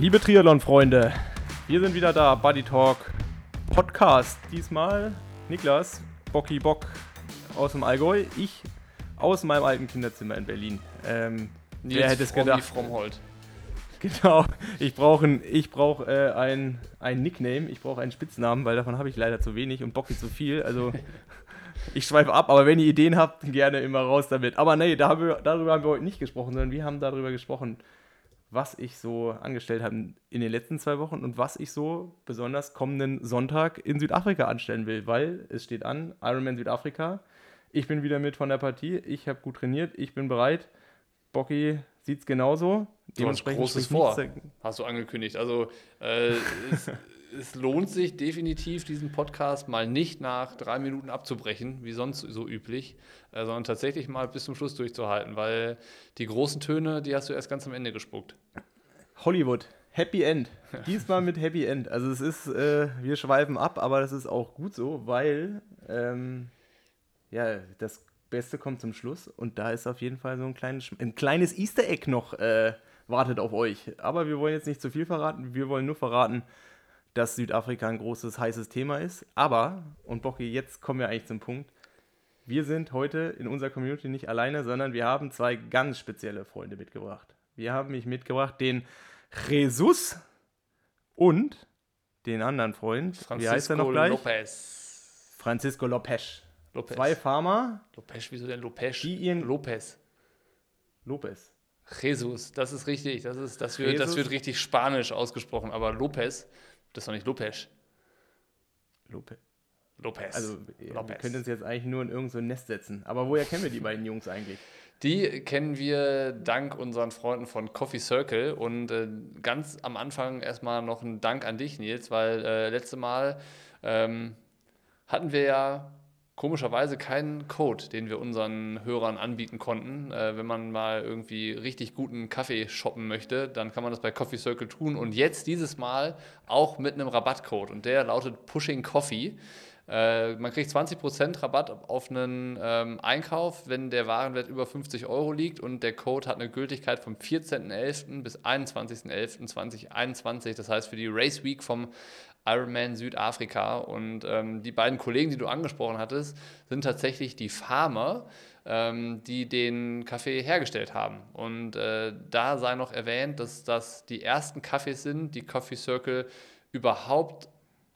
Liebe Triathlon-Freunde, wir sind wieder da, Buddy Talk Podcast. Diesmal Niklas, Bocky Bock aus dem Allgäu, ich aus meinem alten Kinderzimmer in Berlin. Ähm, Nils wer hätte es gedacht? Frommholt. Genau, ich brauche ein, ich brauch, äh, ein, ein Nickname, ich brauche einen Spitznamen, weil davon habe ich leider zu wenig und Bocky zu viel. Also ich schweife ab, aber wenn ihr Ideen habt, gerne immer raus damit. Aber nee, da haben wir, darüber haben wir heute nicht gesprochen, sondern wir haben darüber gesprochen, was ich so angestellt habe in den letzten zwei Wochen und was ich so besonders kommenden Sonntag in Südafrika anstellen will, weil es steht an, Ironman Südafrika. Ich bin wieder mit von der Partie, ich habe gut trainiert, ich bin bereit. Bocky sieht es genauso. Du hast Großes vor, hast du angekündigt. Also äh, es, es lohnt sich definitiv, diesen Podcast mal nicht nach drei Minuten abzubrechen, wie sonst so üblich, äh, sondern tatsächlich mal bis zum Schluss durchzuhalten, weil die großen Töne, die hast du erst ganz am Ende gespuckt. Hollywood, Happy End. Diesmal mit Happy End. Also es ist, äh, wir schweifen ab, aber das ist auch gut so, weil ähm, ja, das Beste kommt zum Schluss und da ist auf jeden Fall so ein kleines, ein kleines Easter Egg noch äh, wartet auf euch. Aber wir wollen jetzt nicht zu viel verraten, wir wollen nur verraten, dass Südafrika ein großes, heißes Thema ist. Aber, und Bocky, jetzt kommen wir eigentlich zum Punkt, wir sind heute in unserer Community nicht alleine, sondern wir haben zwei ganz spezielle Freunde mitgebracht. Wir haben mich mitgebracht, den Jesus und den anderen Freund. Wie heißt er noch gleich? Lopez. Francisco Lopez. Lopez. Zwei Farmer, Lopez, wieso denn Lopez? Die ihren- Lopez. Lopez. Jesus, das ist richtig. Das, ist, das, wird, das wird richtig spanisch ausgesprochen, aber Lopez, das ist doch nicht Lopez. Lopez. Lopez. Also, ja, wir Lopez. können uns jetzt eigentlich nur in irgendein so Nest setzen. Aber woher kennen wir die beiden Jungs eigentlich? Die kennen wir dank unseren Freunden von Coffee Circle und äh, ganz am Anfang erstmal noch ein Dank an dich, Nils, weil äh, letzte Mal ähm, hatten wir ja komischerweise keinen Code, den wir unseren Hörern anbieten konnten. Äh, wenn man mal irgendwie richtig guten Kaffee shoppen möchte, dann kann man das bei Coffee Circle tun und jetzt dieses Mal auch mit einem Rabattcode und der lautet Pushing Coffee. Äh, man kriegt 20% Rabatt auf einen ähm, Einkauf, wenn der Warenwert über 50 Euro liegt und der Code hat eine Gültigkeit vom 14.11. bis 21.11.2021. Das heißt für die Race Week vom Ironman Südafrika. Und ähm, die beiden Kollegen, die du angesprochen hattest, sind tatsächlich die Farmer, ähm, die den Kaffee hergestellt haben. Und äh, da sei noch erwähnt, dass das die ersten Kaffees sind, die Coffee Circle überhaupt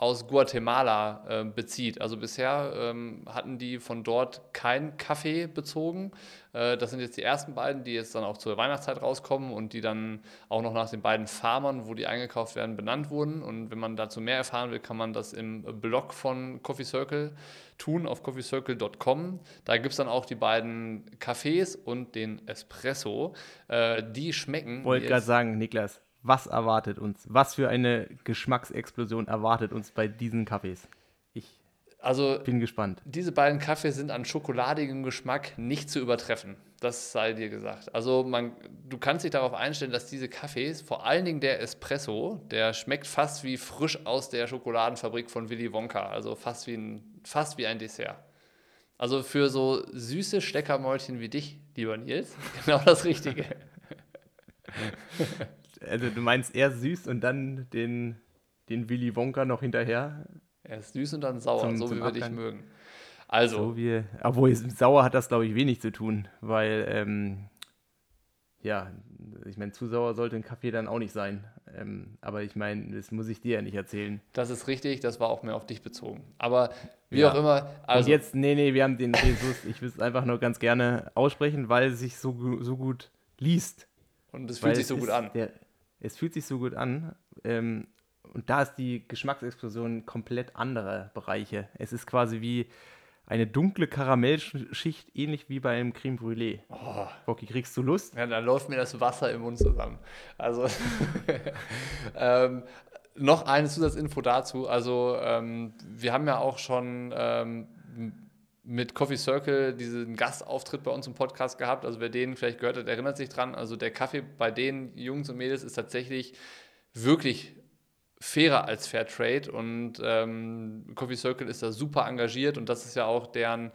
aus Guatemala äh, bezieht. Also bisher ähm, hatten die von dort keinen Kaffee bezogen. Äh, das sind jetzt die ersten beiden, die jetzt dann auch zur Weihnachtszeit rauskommen und die dann auch noch nach den beiden Farmern, wo die eingekauft werden, benannt wurden. Und wenn man dazu mehr erfahren will, kann man das im Blog von Coffee Circle tun, auf coffeecircle.com. Da gibt es dann auch die beiden Cafés und den Espresso. Äh, die schmecken. Wollte gerade sagen, Niklas, was erwartet uns? Was für eine Geschmacksexplosion erwartet uns bei diesen Kaffees? Also bin gespannt. Diese beiden Kaffees sind an schokoladigem Geschmack nicht zu übertreffen. Das sei dir gesagt. Also man, du kannst dich darauf einstellen, dass diese Kaffees, vor allen Dingen der Espresso, der schmeckt fast wie frisch aus der Schokoladenfabrik von Willy Wonka. Also fast wie ein, fast wie ein Dessert. Also für so süße Steckermäulchen wie dich, lieber Nils, genau das Richtige. Also du meinst eher süß und dann den, den Willy Wonka noch hinterher? Er ist süß und dann sauer, Zum- so zum wie wir dich mögen. Also, So wie, obwohl sauer hat das, glaube ich, wenig zu tun, weil, ähm, ja, ich meine, zu sauer sollte ein Kaffee dann auch nicht sein. Ähm, aber ich meine, das muss ich dir ja nicht erzählen. das ist richtig, das war auch mehr auf dich bezogen. Aber wie Ja. auch immer, also und jetzt, nee, nee, wir haben den Jesus, ich will es einfach nur ganz gerne aussprechen, weil es sich so, so gut liest. und es Weil fühlt sich so gut an. Der, es fühlt sich so gut an. Ähm, und da ist die Geschmacksexplosion komplett andere Bereiche. Es ist quasi wie eine dunkle Karamellschicht, ähnlich wie bei einem Creme Brûlée. Oh. Bocky, kriegst du Lust? Ja, dann läuft mir das Wasser im Mund zusammen. Also ähm, noch eine Zusatzinfo dazu. Also ähm, wir haben ja auch schon ähm, mit Coffee Circle diesen Gastauftritt bei uns im Podcast gehabt. Also wer den vielleicht gehört hat, erinnert sich dran. Also der Kaffee bei den Jungs und Mädels ist tatsächlich wirklich fairer als Fairtrade und ähm, Coffee Circle ist da super engagiert und das ist ja auch deren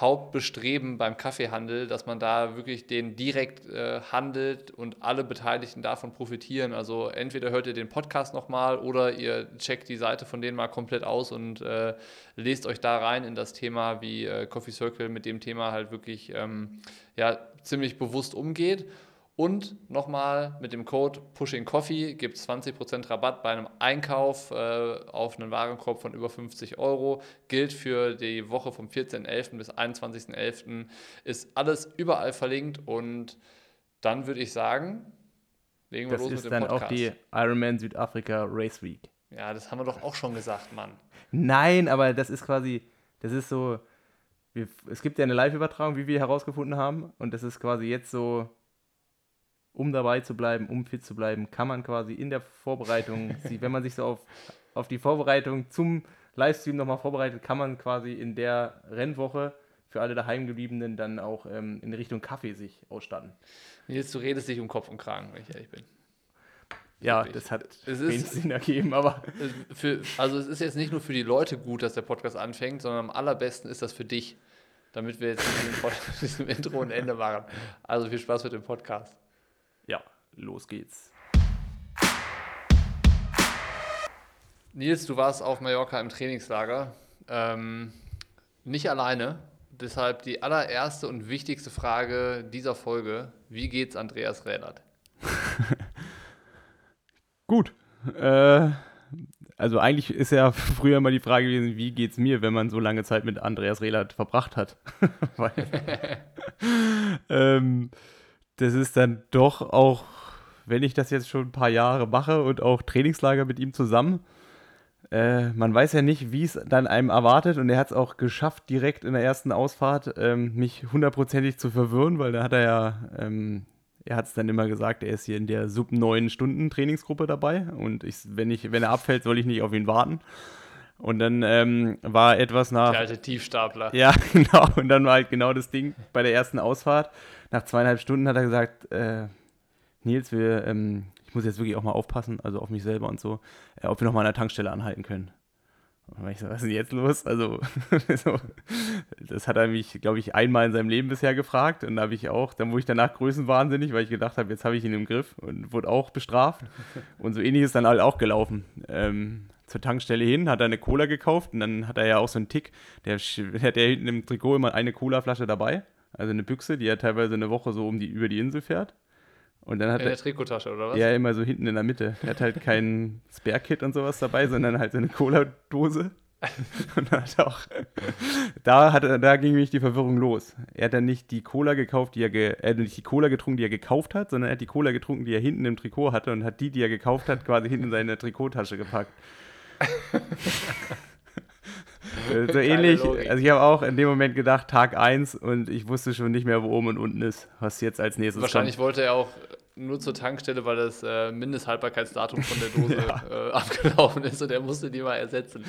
Hauptbestreben beim Kaffeehandel, dass man da wirklich den direkt äh, handelt und alle Beteiligten davon profitieren. Also entweder hört ihr den Podcast nochmal oder ihr checkt die Seite von denen mal komplett aus und äh, lest euch da rein in das Thema, wie äh, Coffee Circle mit dem Thema halt wirklich ähm, ja, ziemlich bewusst umgeht. Und nochmal mit dem Code Pushing Coffee gibt es 20% Rabatt bei einem Einkauf äh, auf einen Warenkorb von über 50 Euro. Gilt für die Woche vom 14.11. bis 21.11. Ist alles überall verlinkt und dann würde ich sagen, legen wir das los mit dem Podcast. Das ist dann auch die Ironman Südafrika Race Week. Ja, das haben wir doch auch schon gesagt, Mann. Nein, aber das ist quasi, das ist so, wir, es gibt ja eine Live-Übertragung, wie wir herausgefunden haben und das ist quasi jetzt so um dabei zu bleiben, um fit zu bleiben, kann man quasi in der Vorbereitung, wenn man sich so auf, auf die Vorbereitung zum Livestream nochmal vorbereitet, kann man quasi in der Rennwoche für alle daheimgebliebenen dann auch ähm, in Richtung Kaffee sich ausstatten. Nils, du redest dich um Kopf und Kragen, wenn ich ehrlich bin. Ja, Wirklich. das hat es wenig ist, Sinn ergeben, aber. Für, also es ist jetzt nicht nur für die Leute gut, dass der Podcast anfängt, sondern am allerbesten ist das für dich, damit wir jetzt mit diesem Intro ein Ende machen. Also viel Spaß mit dem Podcast. Ja, los geht's. Nils, du warst auf Mallorca im Trainingslager. Ähm, nicht alleine. Deshalb die allererste und wichtigste Frage dieser Folge: Wie geht's Andreas Rädert? Gut. Äh, also eigentlich ist ja früher mal die Frage gewesen, wie geht's mir, wenn man so lange Zeit mit Andreas Rehlert verbracht hat. Weil, ähm, das ist dann doch auch, wenn ich das jetzt schon ein paar Jahre mache und auch Trainingslager mit ihm zusammen, äh, man weiß ja nicht, wie es dann einem erwartet und er hat es auch geschafft, direkt in der ersten Ausfahrt ähm, mich hundertprozentig zu verwirren, weil da hat er ja, ähm, er hat es dann immer gesagt, er ist hier in der sub 9 Stunden Trainingsgruppe dabei und ich, wenn, ich, wenn er abfällt, soll ich nicht auf ihn warten. Und dann ähm, war etwas nach. Der alte Tiefstapler. Ja, genau. Und dann war halt genau das Ding bei der ersten Ausfahrt nach zweieinhalb Stunden hat er gesagt, äh, Nils, wir, ähm, ich muss jetzt wirklich auch mal aufpassen, also auf mich selber und so, äh, ob wir noch mal an der Tankstelle anhalten können. Und ich so, was ist denn jetzt los? Also, so, das hat er mich, glaube ich, einmal in seinem Leben bisher gefragt. Und da habe ich auch, dann wurde ich danach größenwahnsinnig, weil ich gedacht habe, jetzt habe ich ihn im Griff und wurde auch bestraft. Und so ähnlich ist dann halt auch gelaufen. Ähm, zur Tankstelle hin, hat er eine Cola gekauft und dann hat er ja auch so einen Tick, der hat ja hinten im Trikot immer eine Colaflasche dabei. Also eine Büchse, die ja teilweise eine Woche so um die, über die Insel fährt. Und dann hat in der Trikottasche, oder was? Ja, immer so hinten in der Mitte. Er hat halt kein Spare-Kit und sowas dabei, sondern halt so eine Cola-Dose. und dann hat er auch, da, hat, da ging nämlich die Verwirrung los. Er hat dann nicht die Cola gekauft, die er, ge, er nicht die Cola getrunken, die er gekauft hat, sondern er hat die Cola getrunken, die er hinten im Trikot hatte und hat die, die er gekauft hat, quasi hinten in seine Trikottasche gepackt. Äh, so ähnlich, also ich habe auch in dem Moment gedacht, Tag 1 und ich wusste schon nicht mehr, wo oben und unten ist, was jetzt als nächstes Wahrscheinlich kommt. wollte er auch nur zur Tankstelle, weil das äh, Mindesthaltbarkeitsdatum von der Dose ja. äh, abgelaufen ist und er musste die mal ersetzen.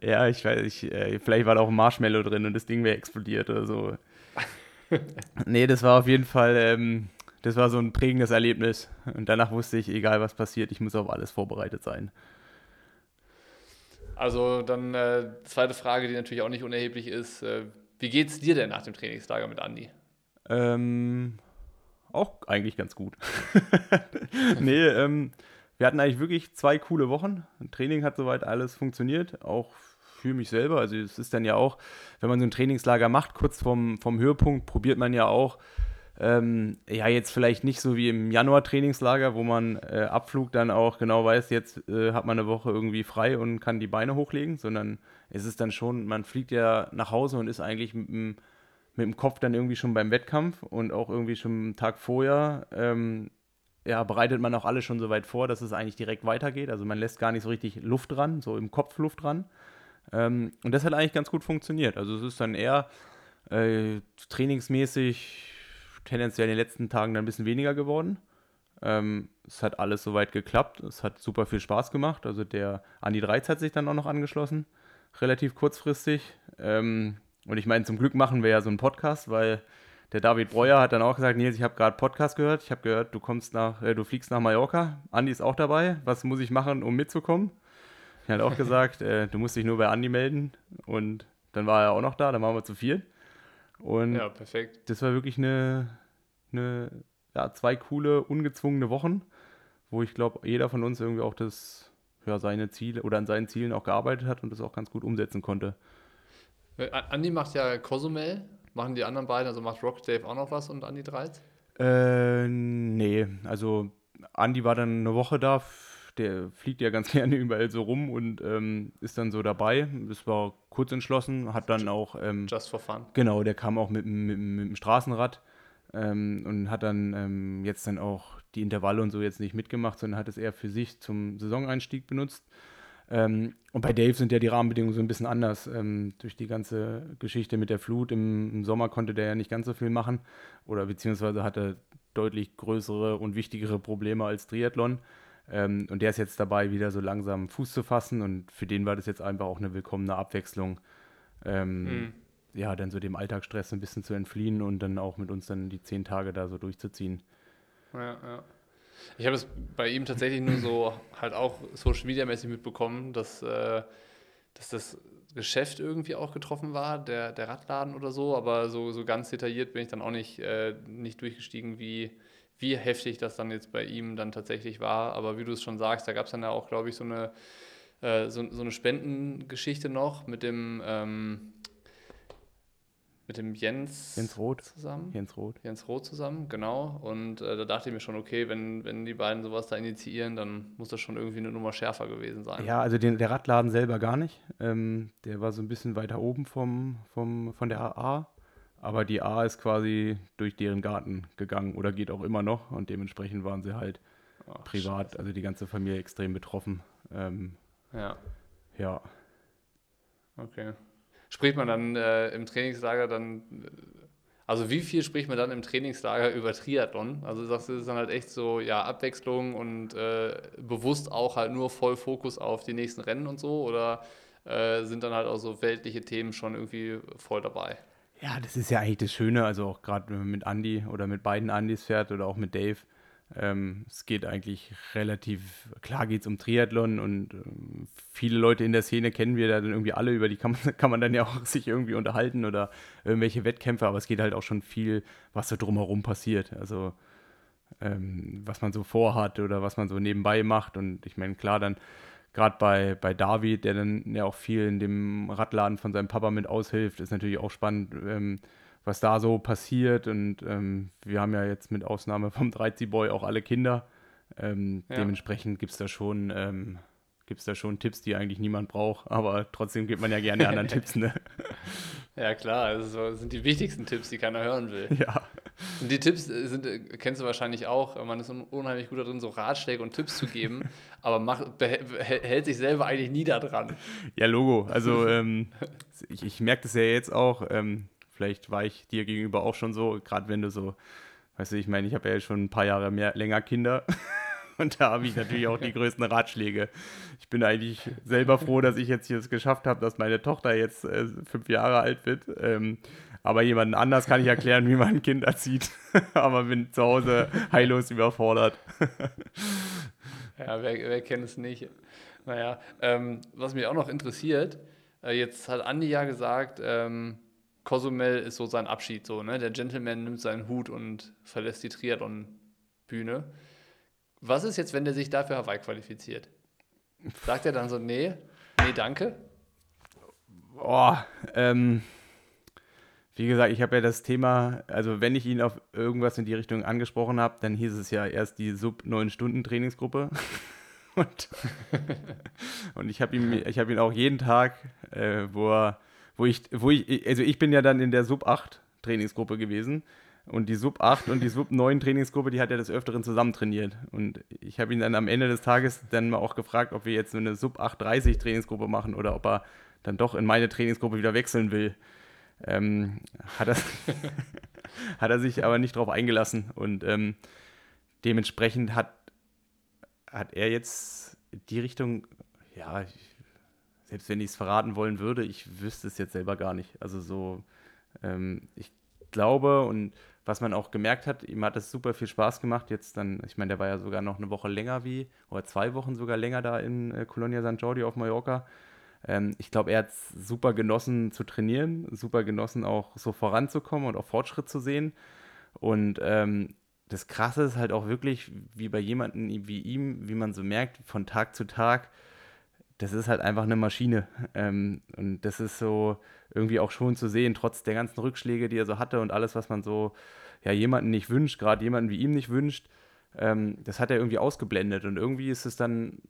Ja, ich weiß, ich, äh, vielleicht war da auch ein Marshmallow drin und das Ding wäre explodiert oder so. nee, das war auf jeden Fall, ähm, das war so ein prägendes Erlebnis. Und danach wusste ich, egal was passiert, ich muss auf alles vorbereitet sein. Also dann äh, zweite Frage, die natürlich auch nicht unerheblich ist. Äh, wie es dir denn nach dem Trainingslager mit Andi? Ähm, auch eigentlich ganz gut. nee, ähm, wir hatten eigentlich wirklich zwei coole Wochen. Training hat soweit alles funktioniert, auch für mich selber. Also es ist dann ja auch, wenn man so ein Trainingslager macht, kurz vorm, vom Höhepunkt, probiert man ja auch ähm, ja, jetzt vielleicht nicht so wie im Januar-Trainingslager, wo man äh, Abflug dann auch genau weiß, jetzt äh, hat man eine Woche irgendwie frei und kann die Beine hochlegen, sondern es ist dann schon, man fliegt ja nach Hause und ist eigentlich mit dem, mit dem Kopf dann irgendwie schon beim Wettkampf und auch irgendwie schon einen Tag vorher. Ähm, ja, bereitet man auch alles schon so weit vor, dass es eigentlich direkt weitergeht. Also man lässt gar nicht so richtig Luft dran, so im Kopf Luft dran. Ähm, und das hat eigentlich ganz gut funktioniert. Also es ist dann eher äh, trainingsmäßig tendenziell in den letzten Tagen dann ein bisschen weniger geworden. Ähm, es hat alles soweit geklappt. Es hat super viel Spaß gemacht. Also der Andi Dreiz hat sich dann auch noch angeschlossen, relativ kurzfristig. Ähm, und ich meine, zum Glück machen wir ja so einen Podcast, weil der David Breuer hat dann auch gesagt, Nils, ich habe gerade Podcast gehört. Ich habe gehört, du kommst nach, äh, du fliegst nach Mallorca. Andi ist auch dabei. Was muss ich machen, um mitzukommen? Ich habe auch gesagt, äh, du musst dich nur bei Andi melden. Und dann war er auch noch da. Dann waren wir zu viel. Und Ja, perfekt. das war wirklich eine, eine ja, zwei coole, ungezwungene Wochen, wo ich glaube, jeder von uns irgendwie auch das, ja, seine Ziele oder an seinen Zielen auch gearbeitet hat und das auch ganz gut umsetzen konnte. Äh, Andi macht ja Cozumel. Machen die anderen beiden, also macht Rock Dave auch noch was und Andi Dreiz? Äh, nee, also Andi war dann eine Woche da, der fliegt ja ganz gerne überall so rum und ähm, ist dann so dabei. Das war kurz entschlossen, hat dann auch, ähm, Just for fun. genau, der kam auch mit, dem- mit, mit dem Straßenrad ähm, und hat dann ähm, jetzt dann auch die Intervalle und so jetzt nicht mitgemacht, sondern hat es eher für sich zum Saisoneinstieg benutzt. Ähm, und bei Dave sind ja die Rahmenbedingungen so ein bisschen anders. Ähm, durch die ganze Geschichte mit der Flut im, im Sommer konnte der ja nicht ganz so viel machen oder beziehungsweise hatte deutlich größere und wichtigere Probleme als Triathlon. Ähm, und der ist jetzt dabei, wieder so langsam Fuß zu fassen und für den war das jetzt einfach auch eine willkommene Abwechslung. Ähm, Mhm. Ja, dann so dem Alltagsstress ein bisschen zu entfliehen und dann auch mit uns dann die zehn Tage da so durchzuziehen. Ja, ja. Ich habe es bei ihm tatsächlich nur so halt auch Social Media mäßig mitbekommen, dass, äh, dass das Geschäft irgendwie auch getroffen war, der, der Radladen oder so, aber so, so ganz detailliert bin ich dann auch nicht, äh, nicht durchgestiegen, wie, wie heftig das dann jetzt bei ihm dann tatsächlich war. Aber wie du es schon sagst, da gab es dann ja auch, glaube ich, so eine, äh, so, so eine Spendengeschichte noch mit dem, ähm, mit dem Jens, Jens Roth. zusammen. Jens Roth. Jens Roth zusammen, genau. Und äh, da dachte ich mir schon, okay, wenn, wenn die beiden sowas da initiieren, dann muss das schon irgendwie eine Nummer schärfer gewesen sein. Ja, also den, der Radladen selber gar nicht. Ähm, der war so ein bisschen weiter oben vom, vom, von der AA. Aber die A ist quasi durch deren Garten gegangen oder geht auch immer noch. Und dementsprechend waren sie halt Ach, privat, also die ganze Familie extrem betroffen. Ähm, Ja, ja, okay. Spricht man dann äh, im Trainingslager dann, äh, also wie viel spricht man dann im Trainingslager über Triathlon? Also sagst du, es ist dann halt echt so, ja, Abwechslung und äh, bewusst auch halt nur voll Fokus auf die nächsten Rennen und so? Oder äh, sind dann halt auch so weltliche Themen schon irgendwie voll dabei? Ja, das ist ja eigentlich das Schöne, also auch gerade wenn man mit Andy oder mit beiden Andys fährt oder auch mit Dave. Ähm, es geht eigentlich relativ, klar geht es um Triathlon und ähm, viele Leute in der Szene kennen wir da dann irgendwie alle, über die kann man, kann man dann ja auch sich irgendwie unterhalten oder irgendwelche Wettkämpfe, aber es geht halt auch schon viel, was so drumherum passiert. Also ähm, was man so vorhat oder was man so nebenbei macht. Und ich meine, klar, dann gerade bei, bei David, der dann ja auch viel in dem Radladen von seinem Papa mit aushilft, ist natürlich auch spannend, ähm, was da so passiert. Und ähm, wir haben ja jetzt mit Ausnahme vom 13 Boy auch alle Kinder. Ähm, Ja. Dementsprechend gibt es da schon. Gibt es da schon Tipps, die eigentlich niemand braucht, aber trotzdem gibt man ja gerne anderen Tipps, ne? Ja, klar, das ist so- das sind die wichtigsten Tipps, die keiner hören will. Ja. Und die Tipps äh, sind, äh, kennst du wahrscheinlich auch, man ist un- unheimlich gut darin, so Ratschläge und Tipps zu geben, aber macht, hält sich selber eigentlich nie da dran. Ja, Logo. Also ähm, ich, ich merke das ja jetzt auch. Ähm, vielleicht war ich dir gegenüber auch schon so, gerade wenn du so, weißt du, ich meine, ich habe ja schon ein paar Jahre mehr, länger Kinder. Und da habe ich natürlich auch die größten Ratschläge. Ich bin eigentlich selber froh, dass ich jetzt hier es geschafft habe, dass meine Tochter jetzt äh, fünf Jahre alt wird. Ähm, aber jemanden anders kann ich erklären, wie man ein Kind erzieht. aber bin zu Hause heillos überfordert. Ja, wer, wer kennt es nicht? Naja, ähm, was mich auch noch interessiert, äh, jetzt hat Andi ja gesagt, ähm, Cozumel ist so sein Abschied, so, ne? Der Gentleman nimmt seinen Hut und verlässt die Triathlon-Bühne. Was ist jetzt, wenn der sich dafür Hawaii qualifiziert? Sagt er dann so, nee, nee, danke? Boah, ähm, wie gesagt, ich habe ja das Thema, also wenn ich ihn auf irgendwas in die Richtung angesprochen habe, dann hieß es ja erst die Sub-9-Stunden-Trainingsgruppe. Und, und ich habe ihn, hab ihn auch jeden Tag, äh, wo, er, wo ich, wo ich, also ich bin ja dann in der Sub-8-Trainingsgruppe gewesen. Und die Sub-8 und die Sub-9-Trainingsgruppe, die hat er des Öfteren zusammen trainiert. Und ich habe ihn dann am Ende des Tages dann mal auch gefragt, ob wir jetzt eine Sub-8-30-Trainingsgruppe machen oder ob er dann doch in meine Trainingsgruppe wieder wechseln will. Ähm, hat, er, hat er sich aber nicht drauf eingelassen. Und ähm, dementsprechend hat, hat er jetzt die Richtung, ja, ich, selbst wenn ich es verraten wollen würde, ich wüsste es jetzt selber gar nicht. Also so, ähm, ich glaube und was man auch gemerkt hat, ihm hat es super viel Spaß gemacht. Jetzt dann, ich meine, der war ja sogar noch eine Woche länger wie, oder zwei Wochen sogar länger da in äh, Colonia San Jordi auf Mallorca. Ähm, ich glaube, er hat es super genossen zu trainieren, super genossen auch so voranzukommen und auch Fortschritt zu sehen. Und ähm, das Krasse ist halt auch wirklich, wie bei jemandem wie ihm, wie man so merkt, von Tag zu Tag, das ist halt einfach eine Maschine. Ähm, und das ist so irgendwie auch schon zu sehen, trotz der ganzen Rückschläge, die er so hatte und alles, was man so ja jemanden nicht wünscht, gerade jemanden wie ihm nicht wünscht, ähm, das hat er irgendwie ausgeblendet. Und irgendwie ist es dann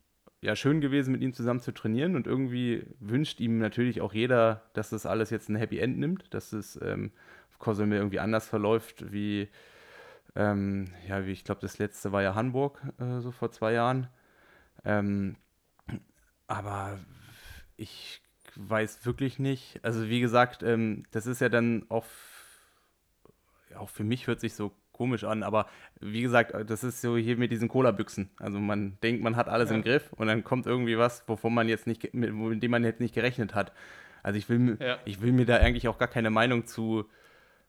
ja schön gewesen, mit ihm zusammen zu trainieren. Und irgendwie wünscht ihm natürlich auch jeder, dass das alles jetzt ein Happy End nimmt, dass es ähm, Kosome irgendwie anders verläuft wie, ähm, ja, wie ich glaube, das letzte war ja Hamburg, äh, so vor zwei Jahren. Ähm, aber ich weiß wirklich nicht. Also wie gesagt, ähm, das ist ja dann auch, auch für mich hört sich so komisch an, aber wie gesagt, das ist so hier mit diesen Cola-Büchsen. Also man denkt, man hat alles ja. im Griff und dann kommt irgendwie was, wovon man jetzt nicht, mit, mit dem man jetzt nicht gerechnet hat. Also ich will, ja. ich will mir da eigentlich auch gar keine Meinung zu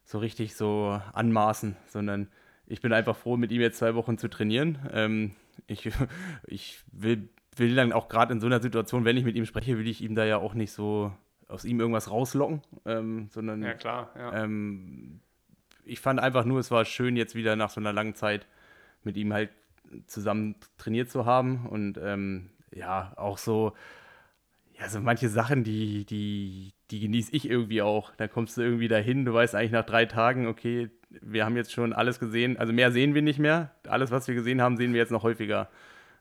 so richtig so anmaßen, sondern ich bin einfach froh, mit ihm jetzt zwei Wochen zu trainieren. Ähm, ich, ich will will dann auch gerade in so einer Situation, wenn ich mit ihm spreche, will ich ihm da ja auch nicht so aus ihm irgendwas rauslocken, ähm, sondern ja, klar, ja. Ähm, ich fand einfach nur, es war schön, jetzt wieder nach so einer langen Zeit mit ihm halt zusammen trainiert zu haben und ähm, ja, auch so, ja, so manche Sachen, die, die, die genieße ich irgendwie auch. Da kommst du irgendwie dahin, du weißt eigentlich nach drei Tagen, okay, wir haben jetzt schon alles gesehen, also mehr sehen wir nicht mehr. Alles, was wir gesehen haben, sehen wir jetzt noch häufiger.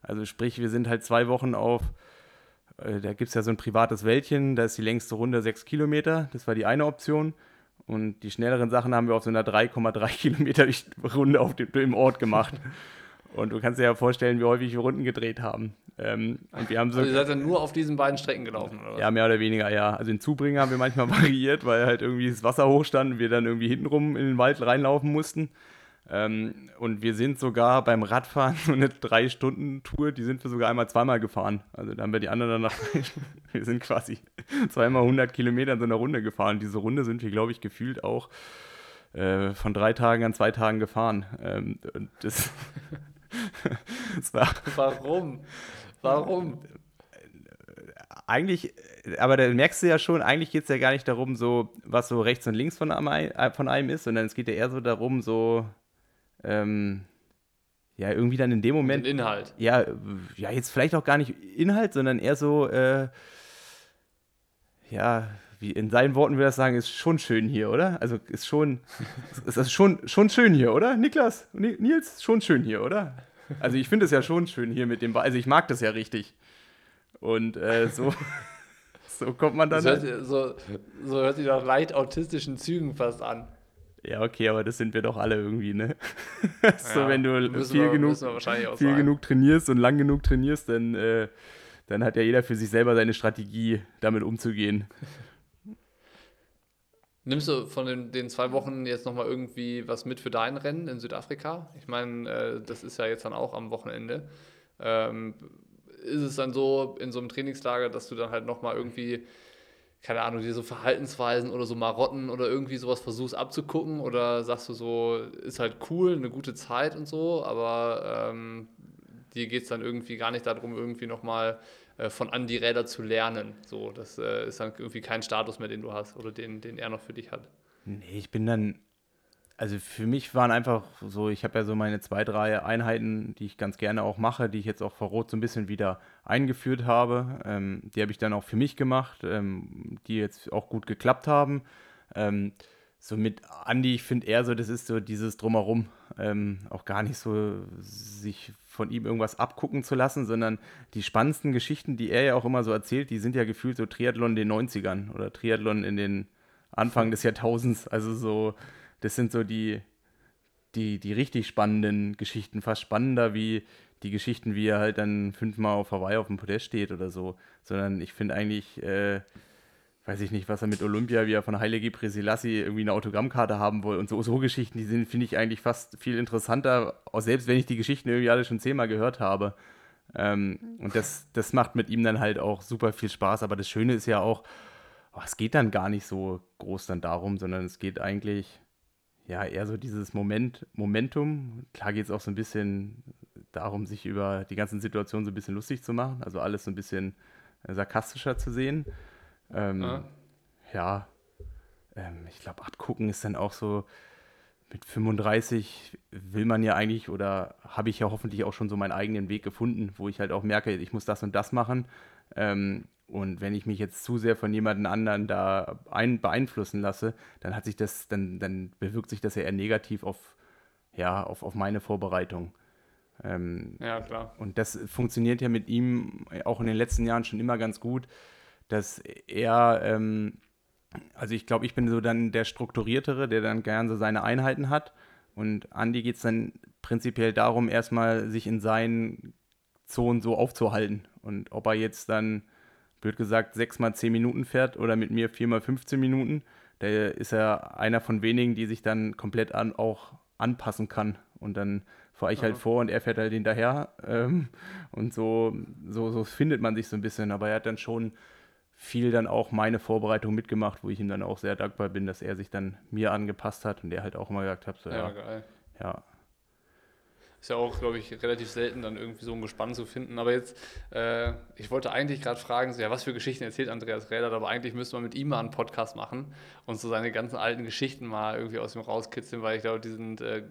Also sprich, wir sind halt zwei Wochen auf, äh, da gibt es ja so ein privates Wäldchen, da ist die längste Runde sechs Kilometer, das war die eine Option. Und die schnelleren Sachen haben wir auf so einer 3,3 Kilometer Runde auf dem, im Ort gemacht. Und du kannst dir ja vorstellen, wie häufig wir Runden gedreht haben. Ähm, und wir haben so, also ihr seid dann nur auf diesen beiden Strecken gelaufen, oder? Ja, mehr oder weniger, ja. Also den Zubringen haben wir manchmal variiert, weil halt irgendwie das Wasser hochstand und wir dann irgendwie hintenrum in den Wald reinlaufen mussten. Ähm, und wir sind sogar beim Radfahren so eine Drei-Stunden-Tour, die sind wir sogar einmal zweimal gefahren. Also da haben wir die anderen danach, wir sind quasi zweimal 100 Kilometer in so einer Runde gefahren. Diese Runde sind wir, glaube ich, gefühlt auch äh, von drei Tagen an zwei Tagen gefahren. Ähm, und das, das war Warum? Warum? Eigentlich, aber da merkst du ja schon, eigentlich geht es ja gar nicht darum, so, was so rechts und links von einem, von einem ist, sondern es geht ja eher so darum, so, ähm, ja, irgendwie dann in dem Moment. Den Inhalt. Ja, ja, jetzt vielleicht auch gar nicht Inhalt, sondern eher so, äh, ja, wie in seinen Worten würde ich sagen, ist schon schön hier, oder? Also ist schon, ist das schon, schon schön hier, oder? Niklas, Nils, schon schön hier, oder? Also ich finde es ja schon schön hier mit dem, ba also ich mag das ja richtig. Und äh, so, so kommt man dann. Hört, so, so hört sich nach leicht autistischen Zügen fast an. Ja, okay, aber das sind wir doch alle irgendwie, ne? so, ja, wenn du viel, wir, genug, viel genug trainierst und lang genug trainierst, dann, äh, dann hat ja jeder für sich selber seine Strategie, damit umzugehen. Nimmst du von den, den zwei Wochen jetzt nochmal irgendwie was mit für dein Rennen in Südafrika? Ich meine, äh, das ist ja jetzt dann auch am Wochenende. Ähm, ist es dann so in so einem Trainingslager, dass du dann halt nochmal irgendwie keine Ahnung, dir so Verhaltensweisen oder so Marotten oder irgendwie sowas versuchst abzugucken oder sagst du so, ist halt cool, eine gute Zeit und so, aber ähm, dir geht es dann irgendwie gar nicht darum, irgendwie nochmal äh, von an die Räder zu lernen. So, das äh, ist dann irgendwie kein Status mehr, den du hast oder den, den er noch für dich hat. Nee, ich bin dann also für mich waren einfach so, ich habe ja so meine zwei, drei Einheiten, die ich ganz gerne auch mache, die ich jetzt auch vor Rot so ein bisschen wieder eingeführt habe. Ähm, die habe ich dann auch für mich gemacht, ähm, die jetzt auch gut geklappt haben. Ähm, so mit Andi, ich finde eher so, das ist so dieses Drumherum, ähm, auch gar nicht so sich von ihm irgendwas abgucken zu lassen, sondern die spannendsten Geschichten, die er ja auch immer so erzählt, die sind ja gefühlt so Triathlon in den 90ern oder Triathlon in den Anfang des Jahrtausends, also so das sind so die, die, die richtig spannenden Geschichten, fast spannender wie die Geschichten, wie er halt dann fünfmal auf Hawaii auf dem Podest steht oder so. Sondern ich finde eigentlich, äh, weiß ich nicht, was er mit Olympia, wie er von Heilige Presilassi irgendwie eine Autogrammkarte haben will und so, so Geschichten, die sind, finde ich eigentlich fast viel interessanter, auch selbst wenn ich die Geschichten irgendwie alle schon zehnmal gehört habe. Ähm, und das, das macht mit ihm dann halt auch super viel Spaß. Aber das Schöne ist ja auch, oh, es geht dann gar nicht so groß dann darum, sondern es geht eigentlich ja, eher so dieses Moment, Momentum. Klar geht es auch so ein bisschen darum, sich über die ganzen Situationen so ein bisschen lustig zu machen. Also alles so ein bisschen sarkastischer zu sehen. Ähm, ja, ja ähm, ich glaube, abgucken ist dann auch so, mit 35 will man ja eigentlich oder habe ich ja hoffentlich auch schon so meinen eigenen Weg gefunden, wo ich halt auch merke, ich muss das und das machen. Ähm, und wenn ich mich jetzt zu sehr von jemandem anderen da ein, beeinflussen lasse, dann hat sich das, dann, dann bewirkt sich das ja eher negativ auf, ja, auf, auf meine Vorbereitung. Ähm, ja, klar. Und das funktioniert ja mit ihm auch in den letzten Jahren schon immer ganz gut, dass er ähm, also ich glaube, ich bin so dann der Strukturiertere, der dann gern so seine Einheiten hat. Und Andi geht es dann prinzipiell darum, erstmal sich in seinen Zonen so aufzuhalten. Und ob er jetzt dann, blöd gesagt, sechs mal zehn Minuten fährt oder mit mir vier mal 15 Minuten, da ist er einer von wenigen, die sich dann komplett an, auch anpassen kann. Und dann fahre ich halt vor und er fährt halt hinterher. Ähm, und so, so, so findet man sich so ein bisschen. Aber er hat dann schon viel dann auch meine Vorbereitung mitgemacht, wo ich ihm dann auch sehr dankbar bin, dass er sich dann mir angepasst hat und der halt auch immer gesagt hat, so, ja, ja, geil. Ja. Ist ja auch, glaube ich, relativ selten dann irgendwie so ein Gespann zu finden. Aber jetzt, äh, ich wollte eigentlich gerade fragen, so, ja, was für Geschichten erzählt Andreas Rädert, aber eigentlich müsste man mit ihm mal einen Podcast machen und so seine ganzen alten Geschichten mal irgendwie aus ihm rauskitzeln, weil ich glaube, die sind äh,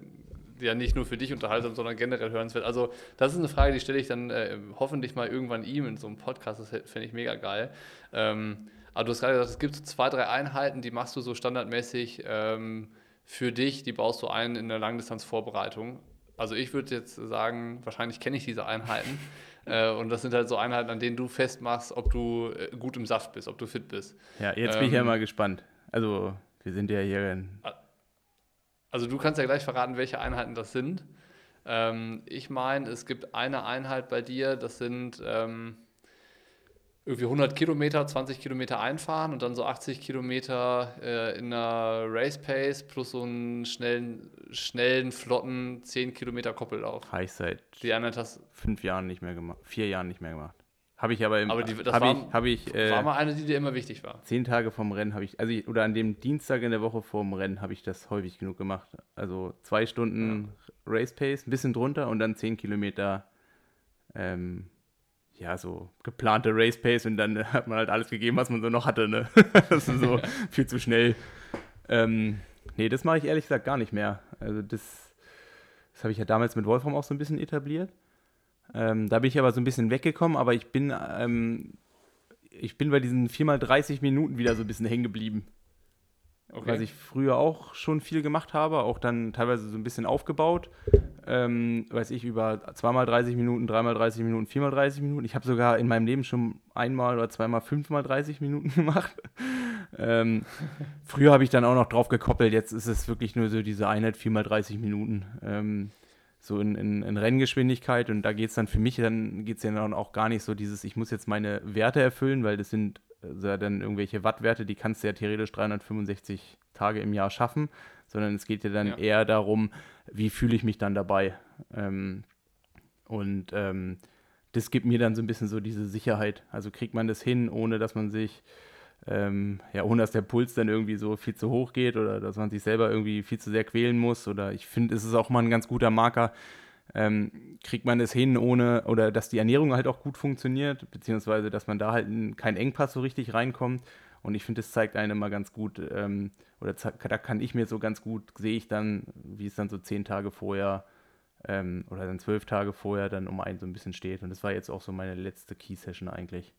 ja nicht nur für dich unterhaltsam, sondern generell hörenswert. Also das ist eine Frage, die stelle ich dann äh, hoffentlich mal irgendwann ihm in so einem Podcast. Das finde ich mega geil. Ähm, aber du hast gerade gesagt, es gibt so zwei, drei Einheiten, die machst du so standardmäßig ähm, für dich, die baust du ein in der Langdistanzvorbereitung. Also ich würde jetzt sagen, wahrscheinlich kenne ich diese Einheiten. äh, und das sind halt so Einheiten, an denen du festmachst, ob du äh, gut im Saft bist, ob du fit bist. Ja, jetzt ähm, bin ich ja ähm, mal gespannt. Also wir sind ja hier in also du kannst ja gleich verraten, welche Einheiten das sind. Ähm, ich meine, es gibt eine Einheit bei dir, das sind ähm, irgendwie 100 Kilometer, 20 Kilometer einfahren und dann so 80 Kilometer äh, in einer Race Pace plus so einen schnellen, schnellen, flotten 10 Kilometer Koppellauf. Habe ich seit Die hast fünf Jahren nicht mehr gemacht, vier Jahren nicht mehr gemacht. Habe ich aber im. Aber die, das hab war, ich, hab ich, äh, war mal eine, die dir immer wichtig war. Zehn Tage vom Rennen habe ich, also ich, oder an dem Dienstag in der Woche vorm Rennen habe ich das häufig genug gemacht. Also zwei Stunden ja. Race Pace, ein bisschen drunter und dann zehn Kilometer, ähm, ja, so geplante Race Pace und dann hat man halt alles gegeben, was man so noch hatte. Ne? das ist so viel zu schnell. Ähm, nee, das mache ich ehrlich gesagt gar nicht mehr. Also das, das habe ich ja damals mit Wolfram auch so ein bisschen etabliert. Ähm, da bin ich aber so ein bisschen weggekommen, aber ich bin, ähm, ich bin bei diesen 4x30 Minuten wieder so ein bisschen hängen geblieben. Okay. Was ich früher auch schon viel gemacht habe, auch dann teilweise so ein bisschen aufgebaut. Ähm, weiß ich, über 2x30 Minuten, 3x30 Minuten, 4x30 Minuten. Ich habe sogar in meinem Leben schon einmal oder zweimal 5x30 Minuten gemacht. ähm, früher habe ich dann auch noch drauf gekoppelt, jetzt ist es wirklich nur so diese Einheit 4x30 Minuten. Ähm, so in, in, in Renngeschwindigkeit und da geht es dann für mich, dann geht es ja dann auch gar nicht so dieses, ich muss jetzt meine Werte erfüllen, weil das sind also dann irgendwelche Wattwerte, die kannst du ja theoretisch 365 Tage im Jahr schaffen, sondern es geht ja dann ja. eher darum, wie fühle ich mich dann dabei. Ähm, und ähm, das gibt mir dann so ein bisschen so diese Sicherheit. Also kriegt man das hin, ohne dass man sich ähm, ja, ohne dass der Puls dann irgendwie so viel zu hoch geht oder dass man sich selber irgendwie viel zu sehr quälen muss. Oder ich finde, es ist auch mal ein ganz guter Marker. Ähm, kriegt man es hin, ohne oder dass die Ernährung halt auch gut funktioniert, beziehungsweise dass man da halt in, kein Engpass so richtig reinkommt. Und ich finde, das zeigt einem immer ganz gut, ähm, oder da kann ich mir so ganz gut, sehe ich dann, wie es dann so zehn Tage vorher ähm, oder dann zwölf Tage vorher dann um einen so ein bisschen steht. Und das war jetzt auch so meine letzte Key-Session eigentlich.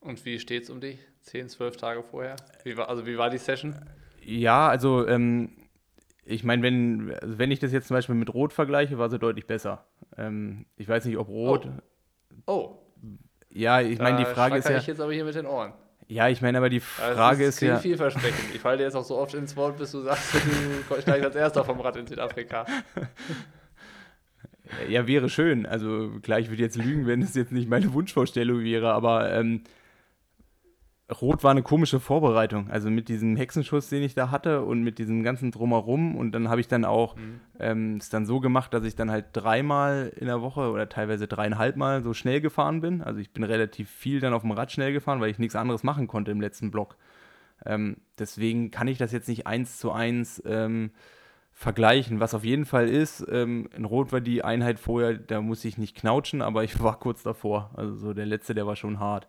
Und wie steht es um dich? 10, 12 Tage vorher? Wie war, also wie war die Session? Ja, also ähm, ich meine, wenn, also wenn ich das jetzt zum Beispiel mit Rot vergleiche, war sie deutlich besser. Ähm, ich weiß nicht, ob Rot. Oh. oh. Ja, ich meine, die Frage ist ja. ich jetzt aber hier mit den Ohren. Ja, ich meine, aber die Frage das ist, ist ja. vielversprechend. Ich falle dir jetzt auch so oft ins Wort, bis du sagst, du steigst als erster vom Rad in Südafrika. Ja, wäre schön. Also klar, ich würde jetzt lügen, wenn es jetzt nicht meine Wunschvorstellung wäre, aber ähm, Rot war eine komische Vorbereitung. Also mit diesem Hexenschuss, den ich da hatte und mit diesem ganzen Drumherum. Und dann habe ich dann auch mhm. ähm, es dann so gemacht, dass ich dann halt dreimal in der Woche oder teilweise dreieinhalb Mal so schnell gefahren bin. Also ich bin relativ viel dann auf dem Rad schnell gefahren, weil ich nichts anderes machen konnte im letzten Block. Ähm, deswegen kann ich das jetzt nicht eins zu eins ähm, vergleichen. Was auf jeden Fall ist, ähm, in Rot war die Einheit vorher, da musste ich nicht knautschen, aber ich war kurz davor. Also so der letzte, der war schon hart.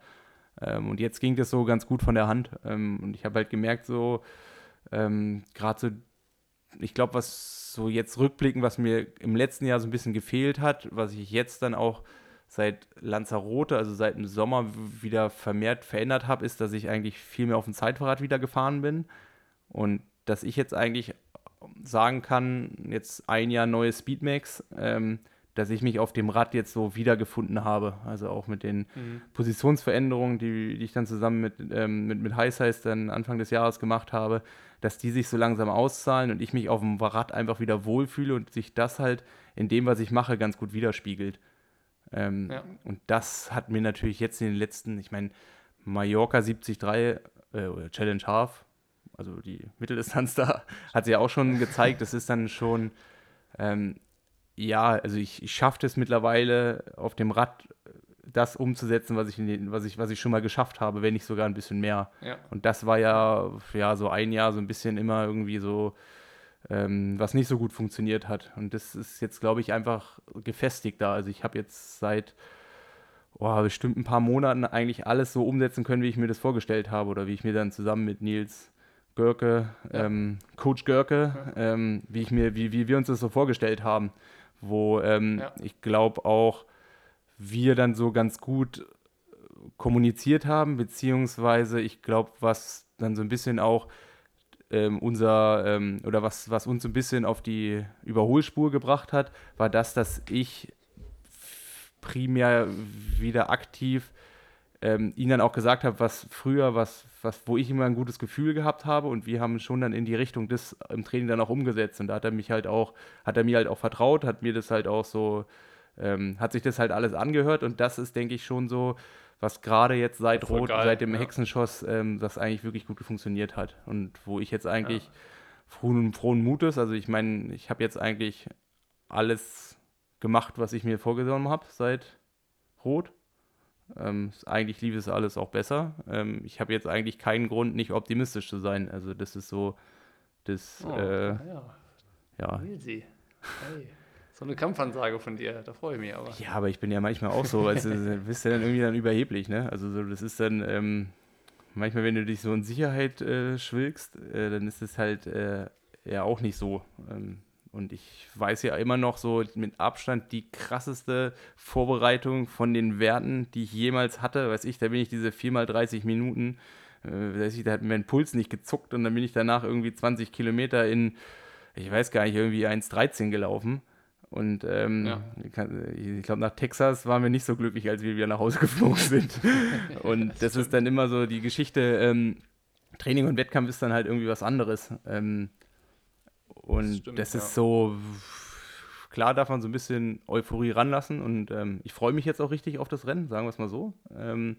Ähm, und jetzt ging das so ganz gut von der Hand. Ähm, und ich habe halt gemerkt, so, ähm, gerade so, ich glaube, was so jetzt rückblicken, was mir im letzten Jahr so ein bisschen gefehlt hat, was ich jetzt dann auch seit Lanzarote, also seit dem Sommer wieder vermehrt verändert habe, ist, dass ich eigentlich viel mehr auf dem Zeitfahrrad wieder gefahren bin. Und dass ich jetzt eigentlich sagen kann, jetzt ein Jahr neue Speedmax, ähm, dass ich mich auf dem Rad jetzt so wiedergefunden habe. Also auch mit den mhm. Positionsveränderungen, die, die, ich dann zusammen mit, ähm, mit, mit High Size dann Anfang des Jahres gemacht habe, dass die sich so langsam auszahlen und ich mich auf dem Rad einfach wieder wohlfühle und sich das halt in dem, was ich mache, ganz gut widerspiegelt. Ähm, ja. Und das hat mir natürlich jetzt in den letzten, ich meine, Mallorca 73 äh, oder Challenge Half, also die Mitteldistanz da, hat sie ja auch schon gezeigt, das ist dann schon ähm, ja, also ich, ich schaffe es mittlerweile auf dem Rad das umzusetzen, was ich, den, was, ich, was ich schon mal geschafft habe, wenn nicht sogar ein bisschen mehr. Ja. Und das war ja, ja so ein Jahr so ein bisschen immer irgendwie so, ähm, was nicht so gut funktioniert hat. Und das ist jetzt, glaube ich, einfach gefestigt da. Also ich habe jetzt seit oh, bestimmt ein paar Monaten eigentlich alles so umsetzen können, wie ich mir das vorgestellt habe oder wie ich mir dann zusammen mit Nils Görke, ja. ähm, Coach Görke, ähm, wie, ich mir, wie, wie wir uns das so vorgestellt haben wo ähm, ja. ich glaube auch wir dann so ganz gut kommuniziert haben, beziehungsweise ich glaube, was dann so ein bisschen auch ähm, unser ähm, oder was, was uns ein bisschen auf die Überholspur gebracht hat, war das, dass ich primär wieder aktiv ähm, ihnen dann auch gesagt habe, was früher, was, was, wo ich immer ein gutes Gefühl gehabt habe und wir haben schon dann in die Richtung des im Training dann auch umgesetzt und da hat er mich halt auch, hat er mir halt auch vertraut, hat mir das halt auch so, ähm, hat sich das halt alles angehört und das ist, denke ich, schon so, was gerade jetzt seit Rot, geil, seit dem ja. Hexenschoss, ähm, das eigentlich wirklich gut funktioniert hat und wo ich jetzt eigentlich ja. frohen, frohen Mutes, also ich meine, ich habe jetzt eigentlich alles gemacht, was ich mir vorgenommen habe seit Rot ähm, eigentlich lief es alles auch besser. Ähm, ich habe jetzt eigentlich keinen Grund, nicht optimistisch zu sein. Also das ist so, das, oh, äh, ja. ja. Will sie. Hey. So eine Kampfansage von dir, da freue ich mich aber. Ja, aber ich bin ja manchmal auch so, also, du bist ja dann irgendwie dann überheblich, ne? Also so, das ist dann, ähm, manchmal, wenn du dich so in Sicherheit äh, schwilgst, äh, dann ist es halt äh, ja auch nicht so. Ähm, und ich weiß ja immer noch so mit Abstand die krasseste Vorbereitung von den Werten, die ich jemals hatte. Weiß ich, da bin ich diese 4x30 Minuten, äh, da hat mir mein Puls nicht gezuckt und dann bin ich danach irgendwie 20 Kilometer in, ich weiß gar nicht, irgendwie 1,13 gelaufen. Und ähm, ja. ich glaube, nach Texas waren wir nicht so glücklich, als wir wieder nach Hause geflogen sind. und das, das ist dann immer so die Geschichte, ähm, Training und Wettkampf ist dann halt irgendwie was anderes. Ähm, und das, stimmt, das ist ja. so, klar darf man so ein bisschen Euphorie ranlassen und ähm, ich freue mich jetzt auch richtig auf das Rennen, sagen wir es mal so. Ähm,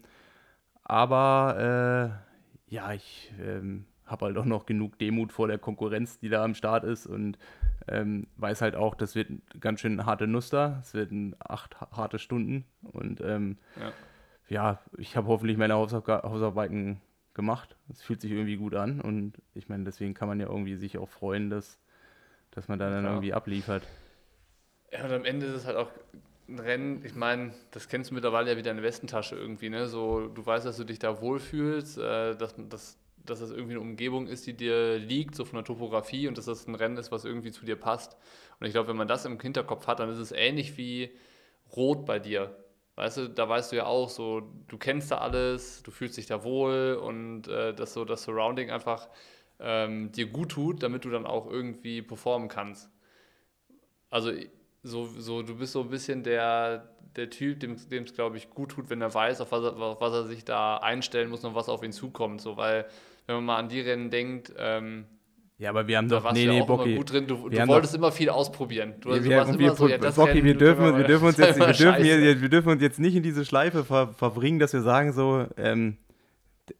aber äh, ja, ich ähm, habe halt auch noch genug Demut vor der Konkurrenz, die da am Start ist und ähm, weiß halt auch, das wird ganz schön harte Nuss da. Es werden acht harte Stunden und ähm, ja. ja. ich habe hoffentlich meine Hausarbeiten gemacht. Es fühlt sich irgendwie gut an und ich meine, deswegen kann man ja irgendwie sich auch freuen, dass dass man da dann ja. irgendwie abliefert. Ja, und am Ende ist es halt auch ein Rennen, ich meine, das kennst du mittlerweile ja wie deine Westentasche irgendwie, ne? So, du weißt, dass du dich da wohlfühlst, äh, dass, dass, dass das irgendwie eine Umgebung ist, die dir liegt, so von der Topografie und dass das ein Rennen ist, was irgendwie zu dir passt. Und ich glaube, wenn man das im Hinterkopf hat, dann ist es ähnlich wie Rot bei dir. Weißt du, da weißt du ja auch so, du kennst da alles, du fühlst dich da wohl und äh, dass so das Surrounding einfach ähm, dir gut tut, damit du dann auch irgendwie performen kannst. Also so, so du bist so ein bisschen der, der Typ, dem es, glaube ich, gut tut, wenn er weiß, auf was, er, auf was er sich da einstellen muss und was auf ihn zukommt. So, weil, wenn man mal an die Rennen denkt, ähm, ja, aber wir haben doch, nee, nee, Bocki. gut drin. Du, du wolltest doch, immer viel ausprobieren. Du, wir, wir, wir, so, ja, wir dürfen, wir dürfen uns jetzt, wir dürfen, hier, wir dürfen uns jetzt nicht in diese Schleife ver, verbringen, dass wir sagen so, ähm,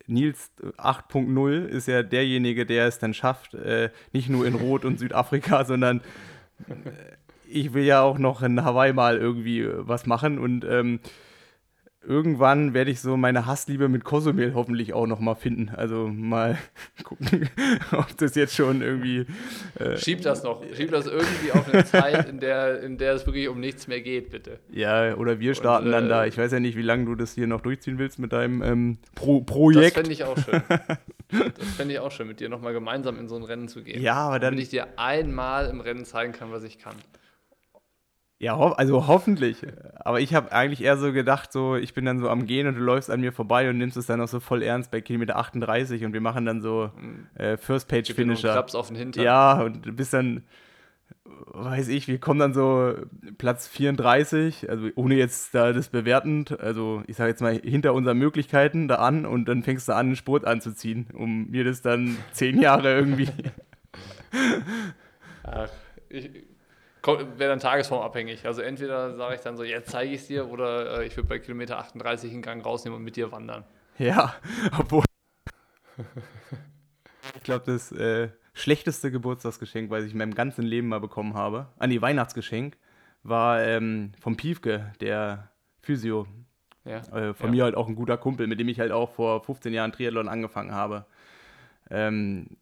Nils 8.0 ist ja derjenige, der es dann schafft, äh, nicht nur in Rot und Südafrika, sondern äh, ich will ja auch noch in Hawaii mal irgendwie äh, was machen. Und ähm, irgendwann werde ich so meine Hassliebe mit Kosumel hoffentlich auch nochmal finden. Also mal gucken, ob das jetzt schon irgendwie. Äh, schieb das noch. Schieb das irgendwie auf eine Zeit, in der, in der es wirklich um nichts mehr geht, bitte. Ja, oder wir starten Und, äh, dann da. Ich weiß ja nicht, wie lange du das hier noch durchziehen willst mit deinem ähm, Pro Projekt. Das fände ich auch schön. das fände ich auch schön, mit dir nochmal gemeinsam in so ein Rennen zu gehen. Ja, aber dann. Damit ich dir einmal im Rennen zeigen kann, was ich kann. Ja, ho also hoffentlich. Aber ich habe eigentlich eher so gedacht, so ich bin dann so am Gehen und du läufst an mir vorbei und nimmst es dann auch so voll ernst bei Kilometer 38 und wir machen dann so hm. äh, First Page Finisher. Klaps auf den Hintern. Ja, und du bist dann, weiß ich, wir kommen dann so Platz 34, also ohne jetzt da das bewertend, also ich sage jetzt mal hinter unseren Möglichkeiten da an und dann fängst du an, einen Sport anzuziehen, um mir das dann zehn Jahre irgendwie. Ach, ich wäre dann tagesformabhängig. Also entweder sage ich dann so, jetzt zeige ich es dir, oder äh, ich würde bei Kilometer 38 einen Gang rausnehmen und mit dir wandern. Ja, obwohl. ich glaube, das äh, schlechteste Geburtstagsgeschenk, was ich in meinem ganzen Leben mal bekommen habe, an die Weihnachtsgeschenk, war ähm, vom Piefke, der Physio. Ja, äh, von ja. mir halt auch ein guter Kumpel, mit dem ich halt auch vor 15 Jahren Triathlon angefangen habe. Ähm,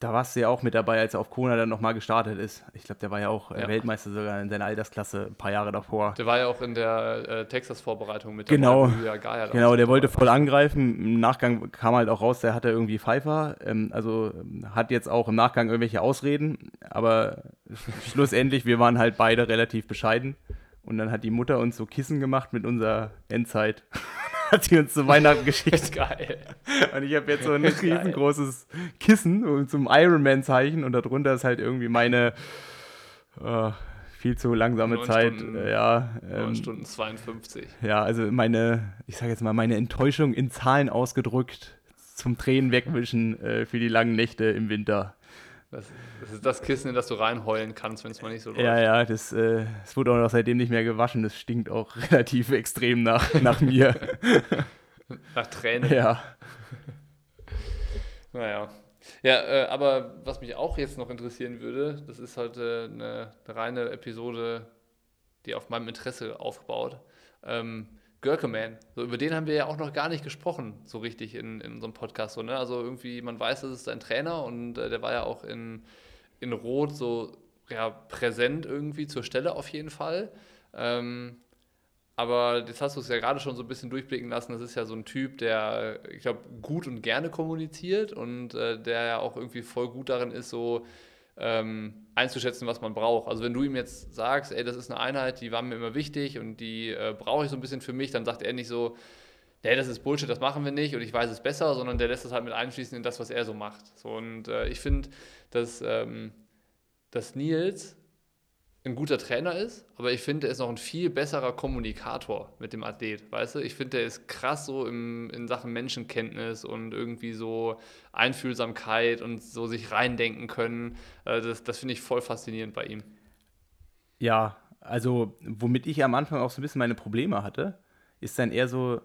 da warst du ja auch mit dabei, als er auf Kona dann nochmal gestartet ist. Ich glaube, der war ja auch äh, ja. Weltmeister sogar in seiner Altersklasse ein paar Jahre davor. Der war ja auch in der äh, Texas-Vorbereitung mit genau. dabei. Genau, genau der wollte voll angreifen. Im Nachgang kam halt auch raus, der hatte irgendwie Pfeifer. Ähm, also hat jetzt auch im Nachgang irgendwelche Ausreden. Aber schlussendlich, wir waren halt beide relativ bescheiden. Und dann hat die Mutter uns so Kissen gemacht mit unserer Endzeit. hat sie uns zu Weihnachten geschickt. Geil. Und ich habe jetzt so ein riesengroßes Kissen zum Ironman-Zeichen und darunter ist halt irgendwie meine uh, viel zu langsame 9 Zeit. Stunden, äh, ja, ähm, Stunden 52. Ja, also meine, ich sage jetzt mal, meine Enttäuschung in Zahlen ausgedrückt zum Tränen wegwischen äh, für die langen Nächte im Winter. Das, das, ist das Kissen, in das du reinheulen kannst, wenn es mal nicht so läuft. Ja, ja, das, äh, das wurde auch noch seitdem nicht mehr gewaschen. Das stinkt auch relativ extrem nach, nach mir. nach Tränen. Ja. naja. Ja, äh, aber was mich auch jetzt noch interessieren würde, das ist halt äh, eine, eine, reine Episode, die auf meinem Interesse aufbaut. Ähm, Görkeman, so, über den haben wir ja auch noch gar nicht gesprochen, so richtig in, in unserem Podcast. So, ne? Also irgendwie, man weiß, das ist sein Trainer und äh, der war ja auch in, in Rot so ja, präsent irgendwie zur Stelle auf jeden Fall. Ähm, aber jetzt hast du es ja gerade schon so ein bisschen durchblicken lassen. Das ist ja so ein Typ, der, ich glaube, gut und gerne kommuniziert und äh, der ja auch irgendwie voll gut darin ist, so ähm, einzuschätzen, was man braucht. Also wenn du ihm jetzt sagst, ey, das ist eine Einheit, die war mir immer wichtig und die äh, brauche ich so ein bisschen für mich, dann sagt er nicht so, nee, das ist Bullshit, das machen wir nicht und ich weiß es besser, sondern der lässt es halt mit einfließen in das, was er so macht. So, und äh, ich finde, dass, ähm, dass Nils ein guter Trainer ist, aber ich finde, er ist noch ein viel besserer Kommunikator mit dem Athlet, weißt du? Ich finde, er ist krass so im, in Sachen Menschenkenntnis und irgendwie so Einfühlsamkeit und so sich reindenken können. Äh, das das finde ich voll faszinierend bei ihm. Ja, also womit ich am Anfang auch so ein bisschen meine Probleme hatte, ist dann eher so,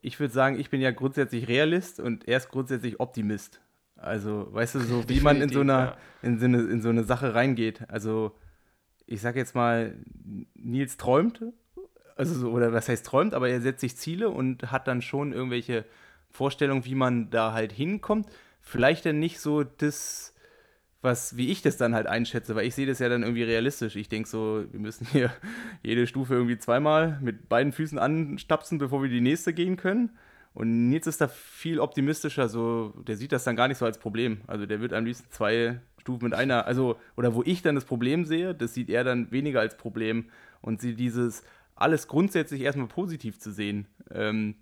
ich würde sagen, ich bin ja grundsätzlich Realist und er ist grundsätzlich Optimist. Also, weißt du, so wie man in so, einer, in, so eine, in so eine Sache reingeht. Also, ich sag jetzt mal, Nils träumt, also so, oder was heißt träumt, aber er setzt sich Ziele und hat dann schon irgendwelche Vorstellungen, wie man da halt hinkommt. Vielleicht dann nicht so das, was, wie ich das dann halt einschätze, weil ich sehe das ja dann irgendwie realistisch. Ich denke so, wir müssen hier jede Stufe irgendwie zweimal mit beiden Füßen anstapsen, bevor wir die nächste gehen können. Und Nils ist da viel optimistischer, so, der sieht das dann gar nicht so als Problem. Also der wird am liebsten zwei Stufen mit einer, also, oder wo ich dann das Problem sehe, das sieht er dann weniger als Problem und sie dieses alles grundsätzlich erstmal positiv zu sehen. Ähm,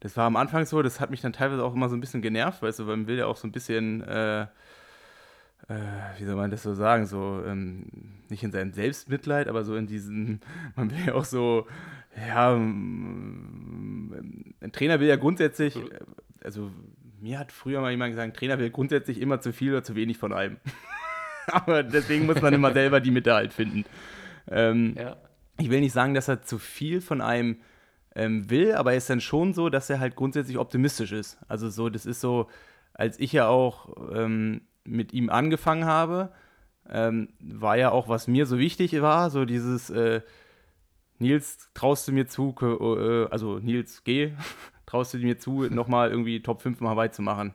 das war am Anfang so, das hat mich dann teilweise auch immer so ein bisschen genervt, weißt du, weil man will ja auch so ein bisschen, äh, äh, wie soll man das so sagen, so ähm, nicht in seinem Selbstmitleid, aber so in diesem, man will ja auch so ja, ein Trainer will ja grundsätzlich, also mir hat früher mal jemand gesagt, ein Trainer will grundsätzlich immer zu viel oder zu wenig von einem. Aber deswegen muss man immer selber die Mitte halt finden. Ähm, ja. Ich will nicht sagen, dass er zu viel von einem ähm, will, aber er ist dann schon so, dass er halt grundsätzlich optimistisch ist. Also so, das ist so, als ich ja auch ähm, mit ihm angefangen habe, ähm, war ja auch, was mir so wichtig war, so dieses, äh, Nils, traust du mir zu, äh, also Nils, geh, traust du mir zu, nochmal irgendwie Top 5 mal weit zu machen?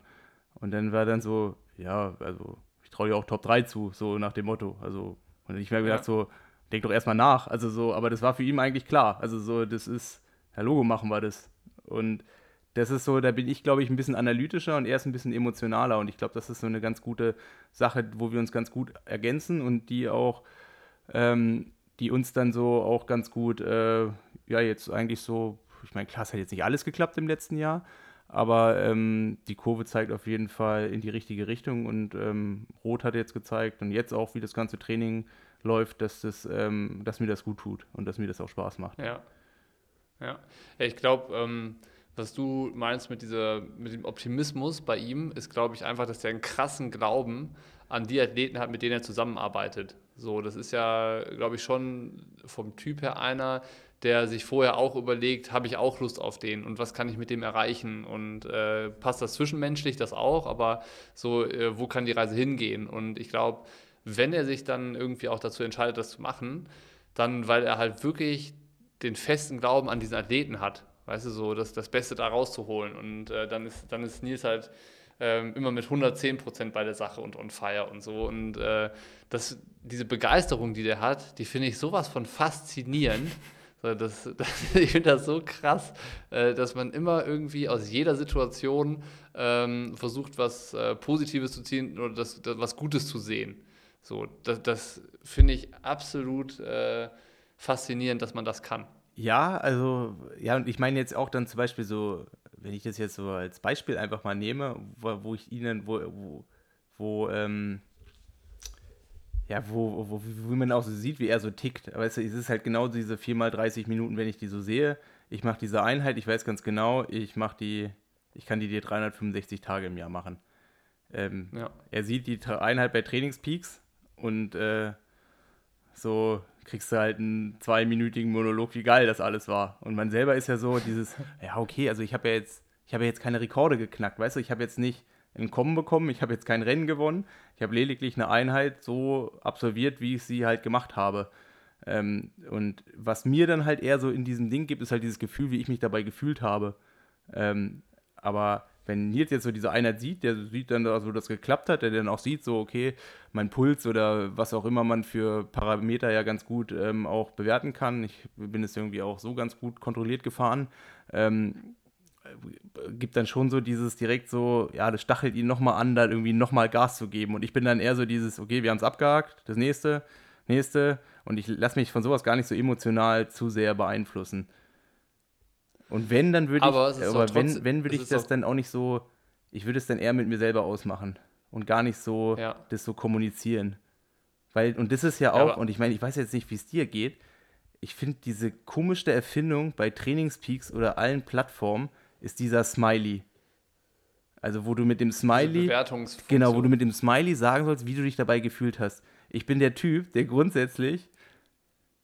Und dann war dann so, ja, also ich traue dir auch Top 3 zu, so nach dem Motto. Also, und ich mir gedacht, ja. so, denk doch erstmal nach. Also so, aber das war für ihn eigentlich klar. Also so, das ist, ja, Logo machen wir das. Und das ist so, da bin ich, glaube ich, ein bisschen analytischer und er ist ein bisschen emotionaler. Und ich glaube, das ist so eine ganz gute Sache, wo wir uns ganz gut ergänzen und die auch, ähm, die uns dann so auch ganz gut, äh, ja, jetzt eigentlich so, ich meine, klar, es hat jetzt nicht alles geklappt im letzten Jahr, aber ähm, die Kurve zeigt auf jeden Fall in die richtige Richtung und ähm, Rot hat jetzt gezeigt und jetzt auch, wie das ganze Training läuft, dass, das, ähm, dass mir das gut tut und dass mir das auch Spaß macht. Ja. Ja, ich glaube, ähm, was du meinst mit, dieser, mit dem Optimismus bei ihm, ist, glaube ich, einfach, dass er einen krassen Glauben an die Athleten hat, mit denen er zusammenarbeitet. So, das ist ja, glaube ich, schon vom Typ her einer, der sich vorher auch überlegt, habe ich auch Lust auf den und was kann ich mit dem erreichen und äh, passt das zwischenmenschlich, das auch, aber so, äh, wo kann die Reise hingehen? Und ich glaube, wenn er sich dann irgendwie auch dazu entscheidet, das zu machen, dann, weil er halt wirklich den festen Glauben an diesen Athleten hat, weißt du, so das, das Beste da rauszuholen. Und äh, dann, ist, dann ist Nils halt ähm, immer mit 110 Prozent bei der Sache und on fire und so. Und äh, das, diese Begeisterung, die der hat, die finde ich sowas von faszinierend. Das, das, ich finde das so krass, äh, dass man immer irgendwie aus jeder Situation ähm, versucht, was äh, Positives zu ziehen oder das, das, was Gutes zu sehen. So, das, das finde ich absolut äh, faszinierend, dass man das kann. Ja, also, ja, und ich meine jetzt auch dann zum Beispiel so, wenn ich das jetzt so als Beispiel einfach mal nehme, wo, wo ich Ihnen, wo, wo, wo ähm, ja, wo, wo, wo man auch so sieht, wie er so tickt. Aber es ist halt genau diese 4 mal 30 Minuten, wenn ich die so sehe. Ich mache diese Einheit, ich weiß ganz genau, ich mache die, ich kann die dir 365 Tage im Jahr machen. Ähm, ja. Er sieht die Einheit bei Trainingspeaks und äh, so kriegst du halt einen zweiminütigen Monolog, wie geil das alles war. Und man selber ist ja so dieses, ja, okay, also ich habe ja jetzt, ich habe ja jetzt keine Rekorde geknackt, weißt du, ich habe jetzt nicht ein Kommen bekommen, ich habe jetzt kein Rennen gewonnen, ich habe lediglich eine Einheit so absolviert, wie ich sie halt gemacht habe. Ähm, und was mir dann halt eher so in diesem Ding gibt, ist halt dieses Gefühl, wie ich mich dabei gefühlt habe. Ähm, aber wenn Nils jetzt so diese Einheit sieht, der sieht dann, also das geklappt hat, der dann auch sieht, so, okay, mein Puls oder was auch immer man für Parameter ja ganz gut ähm, auch bewerten kann. Ich bin es irgendwie auch so ganz gut kontrolliert gefahren. Ähm, gibt dann schon so dieses direkt so, ja, das stachelt ihn nochmal an, da irgendwie nochmal Gas zu geben. Und ich bin dann eher so dieses, okay, wir haben es abgehakt, das nächste, nächste. Und ich lasse mich von sowas gar nicht so emotional zu sehr beeinflussen. Und wenn, dann würde ich, aber, aber wenn, wenn würde ich das dann auch nicht so, ich würde es dann eher mit mir selber ausmachen und gar nicht so ja. das so kommunizieren. Weil, und das ist ja auch, ja, und ich meine, ich weiß jetzt nicht, wie es dir geht, ich finde diese komische Erfindung bei Trainingspeaks oder allen Plattformen ist dieser Smiley. Also wo du mit dem Smiley, genau, wo du mit dem Smiley sagen sollst, wie du dich dabei gefühlt hast. Ich bin der Typ, der grundsätzlich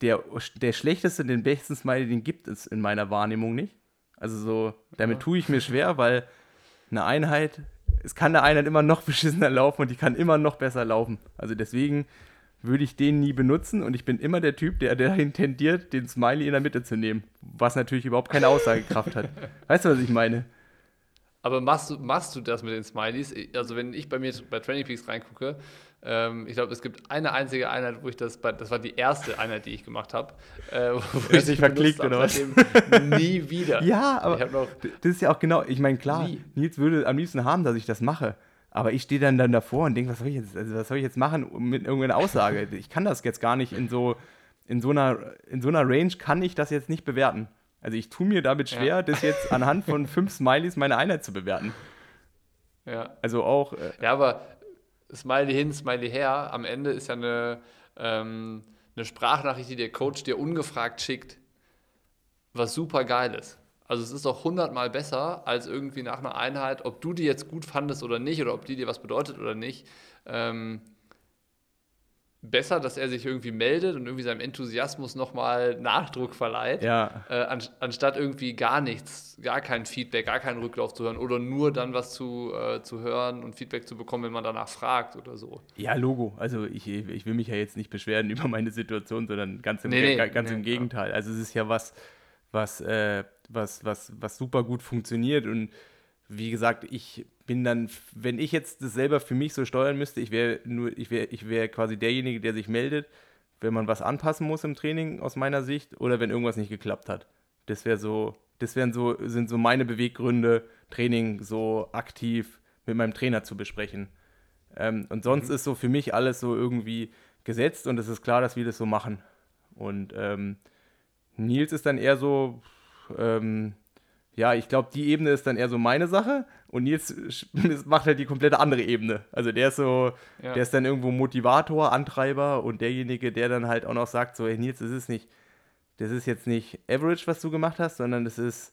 der, der schlechteste, den besten Smiley, den gibt es in meiner Wahrnehmung nicht. Also so, damit tue ich mir schwer, weil eine Einheit, es kann eine Einheit immer noch beschissener laufen und die kann immer noch besser laufen. Also deswegen würde ich den nie benutzen und ich bin immer der Typ, der dahin tendiert, den Smiley in der Mitte zu nehmen, was natürlich überhaupt keine Aussagekraft hat. Weißt du, was ich meine? Aber machst du, machst du das mit den Smileys? Also wenn ich bei mir bei Training Peaks reingucke, ich glaube, es gibt eine einzige Einheit, wo ich das, bei, das war die erste Einheit, die ich gemacht habe. Äh, wo ich sich verklickt oder was? nie wieder. Ja, aber das ist ja auch genau, ich meine, klar, nie. Nils würde am liebsten haben, dass ich das mache. Aber ich stehe dann, dann davor und denke, was soll ich jetzt, also was soll ich jetzt machen mit irgendeiner Aussage? Ich kann das jetzt gar nicht in so, in so einer, in so einer Range kann ich das jetzt nicht bewerten. Also ich tue mir damit schwer, ja. das jetzt anhand von fünf Smileys meine Einheit zu bewerten. Ja. Also auch. Äh, ja, aber Smiley hin, Smiley her, am Ende ist ja eine, ähm, eine Sprachnachricht, die der Coach dir ungefragt schickt, was super geil ist. Also es ist auch hundertmal besser als irgendwie nach einer Einheit, ob du die jetzt gut fandest oder nicht oder ob die dir was bedeutet oder nicht. Ähm, besser, dass er sich irgendwie meldet und irgendwie seinem Enthusiasmus nochmal Nachdruck verleiht, Ja. äh, an, anstatt irgendwie gar nichts, gar kein Feedback, gar keinen Rücklauf zu hören oder nur dann was zu, äh, zu hören und Feedback zu bekommen, wenn man danach fragt oder so. Ja, Logo. Also ich, ich will mich ja jetzt nicht beschweren über meine Situation, sondern ganz im, Nee, nee, ga- ganz nee, im Gegenteil. Also es ist ja was, was, äh, was, was, was super gut funktioniert und wie gesagt, ich bin dann, wenn ich jetzt das selber für mich so steuern müsste, ich wäre nur, ich wäre, ich wäre quasi derjenige, der sich meldet, wenn man was anpassen muss im Training aus meiner Sicht oder wenn irgendwas nicht geklappt hat. Das wäre so, das wären so, sind so meine Beweggründe, Training so aktiv mit meinem Trainer zu besprechen. Ähm, und sonst ist so für mich alles so irgendwie gesetzt und es ist klar, dass wir das so machen. Und ähm, Nils ist dann eher so, ähm, ja, ich glaube, die Ebene ist dann eher so meine Sache und Nils macht halt die komplette andere Ebene. Also der ist so, Ja. der ist dann irgendwo Motivator, Antreiber und derjenige, der dann halt auch noch sagt, so, hey Nils, das ist nicht, das ist jetzt nicht Average, was du gemacht hast, sondern das ist,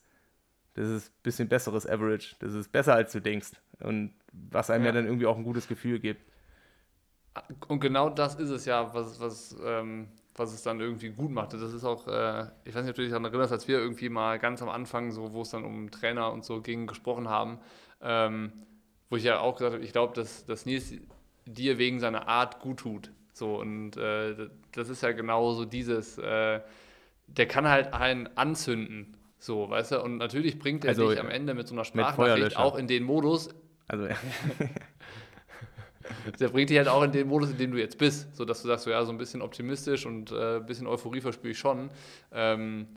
das ist ein bisschen besseres Average. Das ist besser, als du denkst. Und was einem ja, Ja. dann irgendwie auch ein gutes Gefühl gibt. Und genau das ist es ja, was, was, ähm, was es dann irgendwie gut macht. Das ist auch, äh, ich weiß nicht, ob du dich daran erinnerst, als wir irgendwie mal ganz am Anfang, so, wo es dann um Trainer und so ging, gesprochen haben, ähm, wo ich ja auch gesagt habe, ich glaube, dass, dass Nils dir wegen seiner Art gut tut. So, und äh, das ist ja genau so dieses, äh, der kann halt einen anzünden. So, weißt du, und natürlich bringt er Also, dich am Ende mit so einer Sprachnachricht auch in den Modus, Also, der bringt dich halt auch in den Modus, in dem du jetzt bist, so dass du sagst, so, ja, so ein bisschen optimistisch und äh, ein bisschen Euphorie verspüre ich schon. Ähm,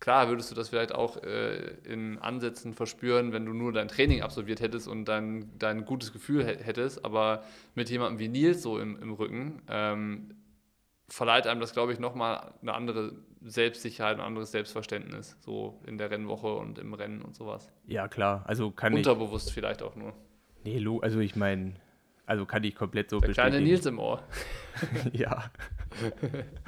klar würdest du das vielleicht auch äh, in Ansätzen verspüren, wenn du nur dein Training absolviert hättest und dein, dein gutes Gefühl hä- hättest, aber mit jemandem wie Nils so im, im Rücken ähm, verleiht einem das, glaube ich, nochmal eine andere Selbstsicherheit, ein anderes Selbstverständnis, so in der Rennwoche und im Rennen und sowas. ja, klar. Also kann ich. Unterbewusst vielleicht auch nur. Nee, also ich meine, also kann ich komplett so Der kleine bestätigen. Nils im Ohr. ja.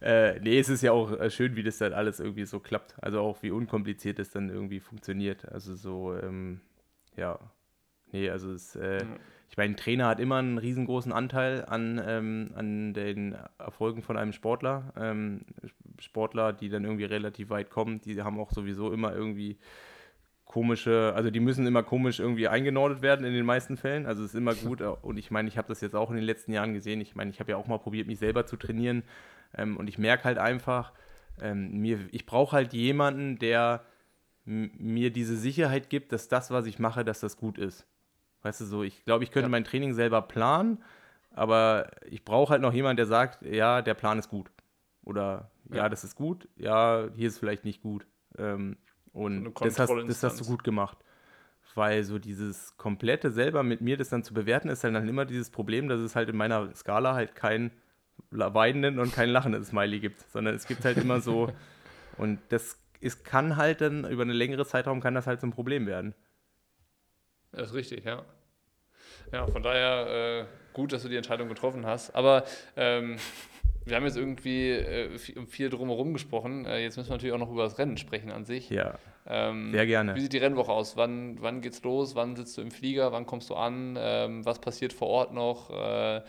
äh, nee, es ist ja auch äh, schön, wie das dann alles irgendwie so klappt. Also auch wie unkompliziert das dann irgendwie funktioniert. Also so, ähm, ja. Nee, also es, äh, Ja. ich meine, ein Trainer hat immer einen riesengroßen Anteil an, ähm, an den Erfolgen von einem Sportler. Ähm, Sportler, die dann irgendwie relativ weit kommen, die haben auch sowieso immer irgendwie komische, also die müssen immer komisch irgendwie eingenordet werden in den meisten Fällen. Also es ist immer gut und ich meine, ich habe das jetzt auch in den letzten Jahren gesehen. Ich meine, ich habe ja auch mal probiert, mich selber zu trainieren ähm, und ich merke halt einfach, ähm, mir, ich brauche halt jemanden, der mir diese Sicherheit gibt, dass das, was ich mache, dass das gut ist. Weißt du so, ich glaube, ich könnte Ja. mein Training selber planen, aber ich brauche halt noch jemanden, der sagt, ja, der Plan ist gut. Oder ja, Ja. das ist gut, ja, hier ist vielleicht nicht gut. Ähm, und das hast, das hast du gut gemacht. Weil so dieses komplette selber mit mir das dann zu bewerten, ist halt dann immer dieses Problem, dass es halt in meiner Skala halt kein weinenden und kein lachenden Smiley gibt, sondern es gibt halt immer so und das ist, kann halt dann über einen längeren Zeitraum kann das halt zum Problem werden. Das ist richtig, ja. Ja, von daher äh, gut, dass du die Entscheidung getroffen hast. Aber ähm, wir haben jetzt irgendwie äh, viel, um drumherum gesprochen. Äh, jetzt müssen wir natürlich auch noch über das Rennen sprechen an sich. Ja, Ähm, sehr gerne. Wie sieht die Rennwoche aus? Wann, wann geht's los? Wann sitzt du im Flieger? Wann kommst du an? Ähm, was passiert vor Ort noch? Äh,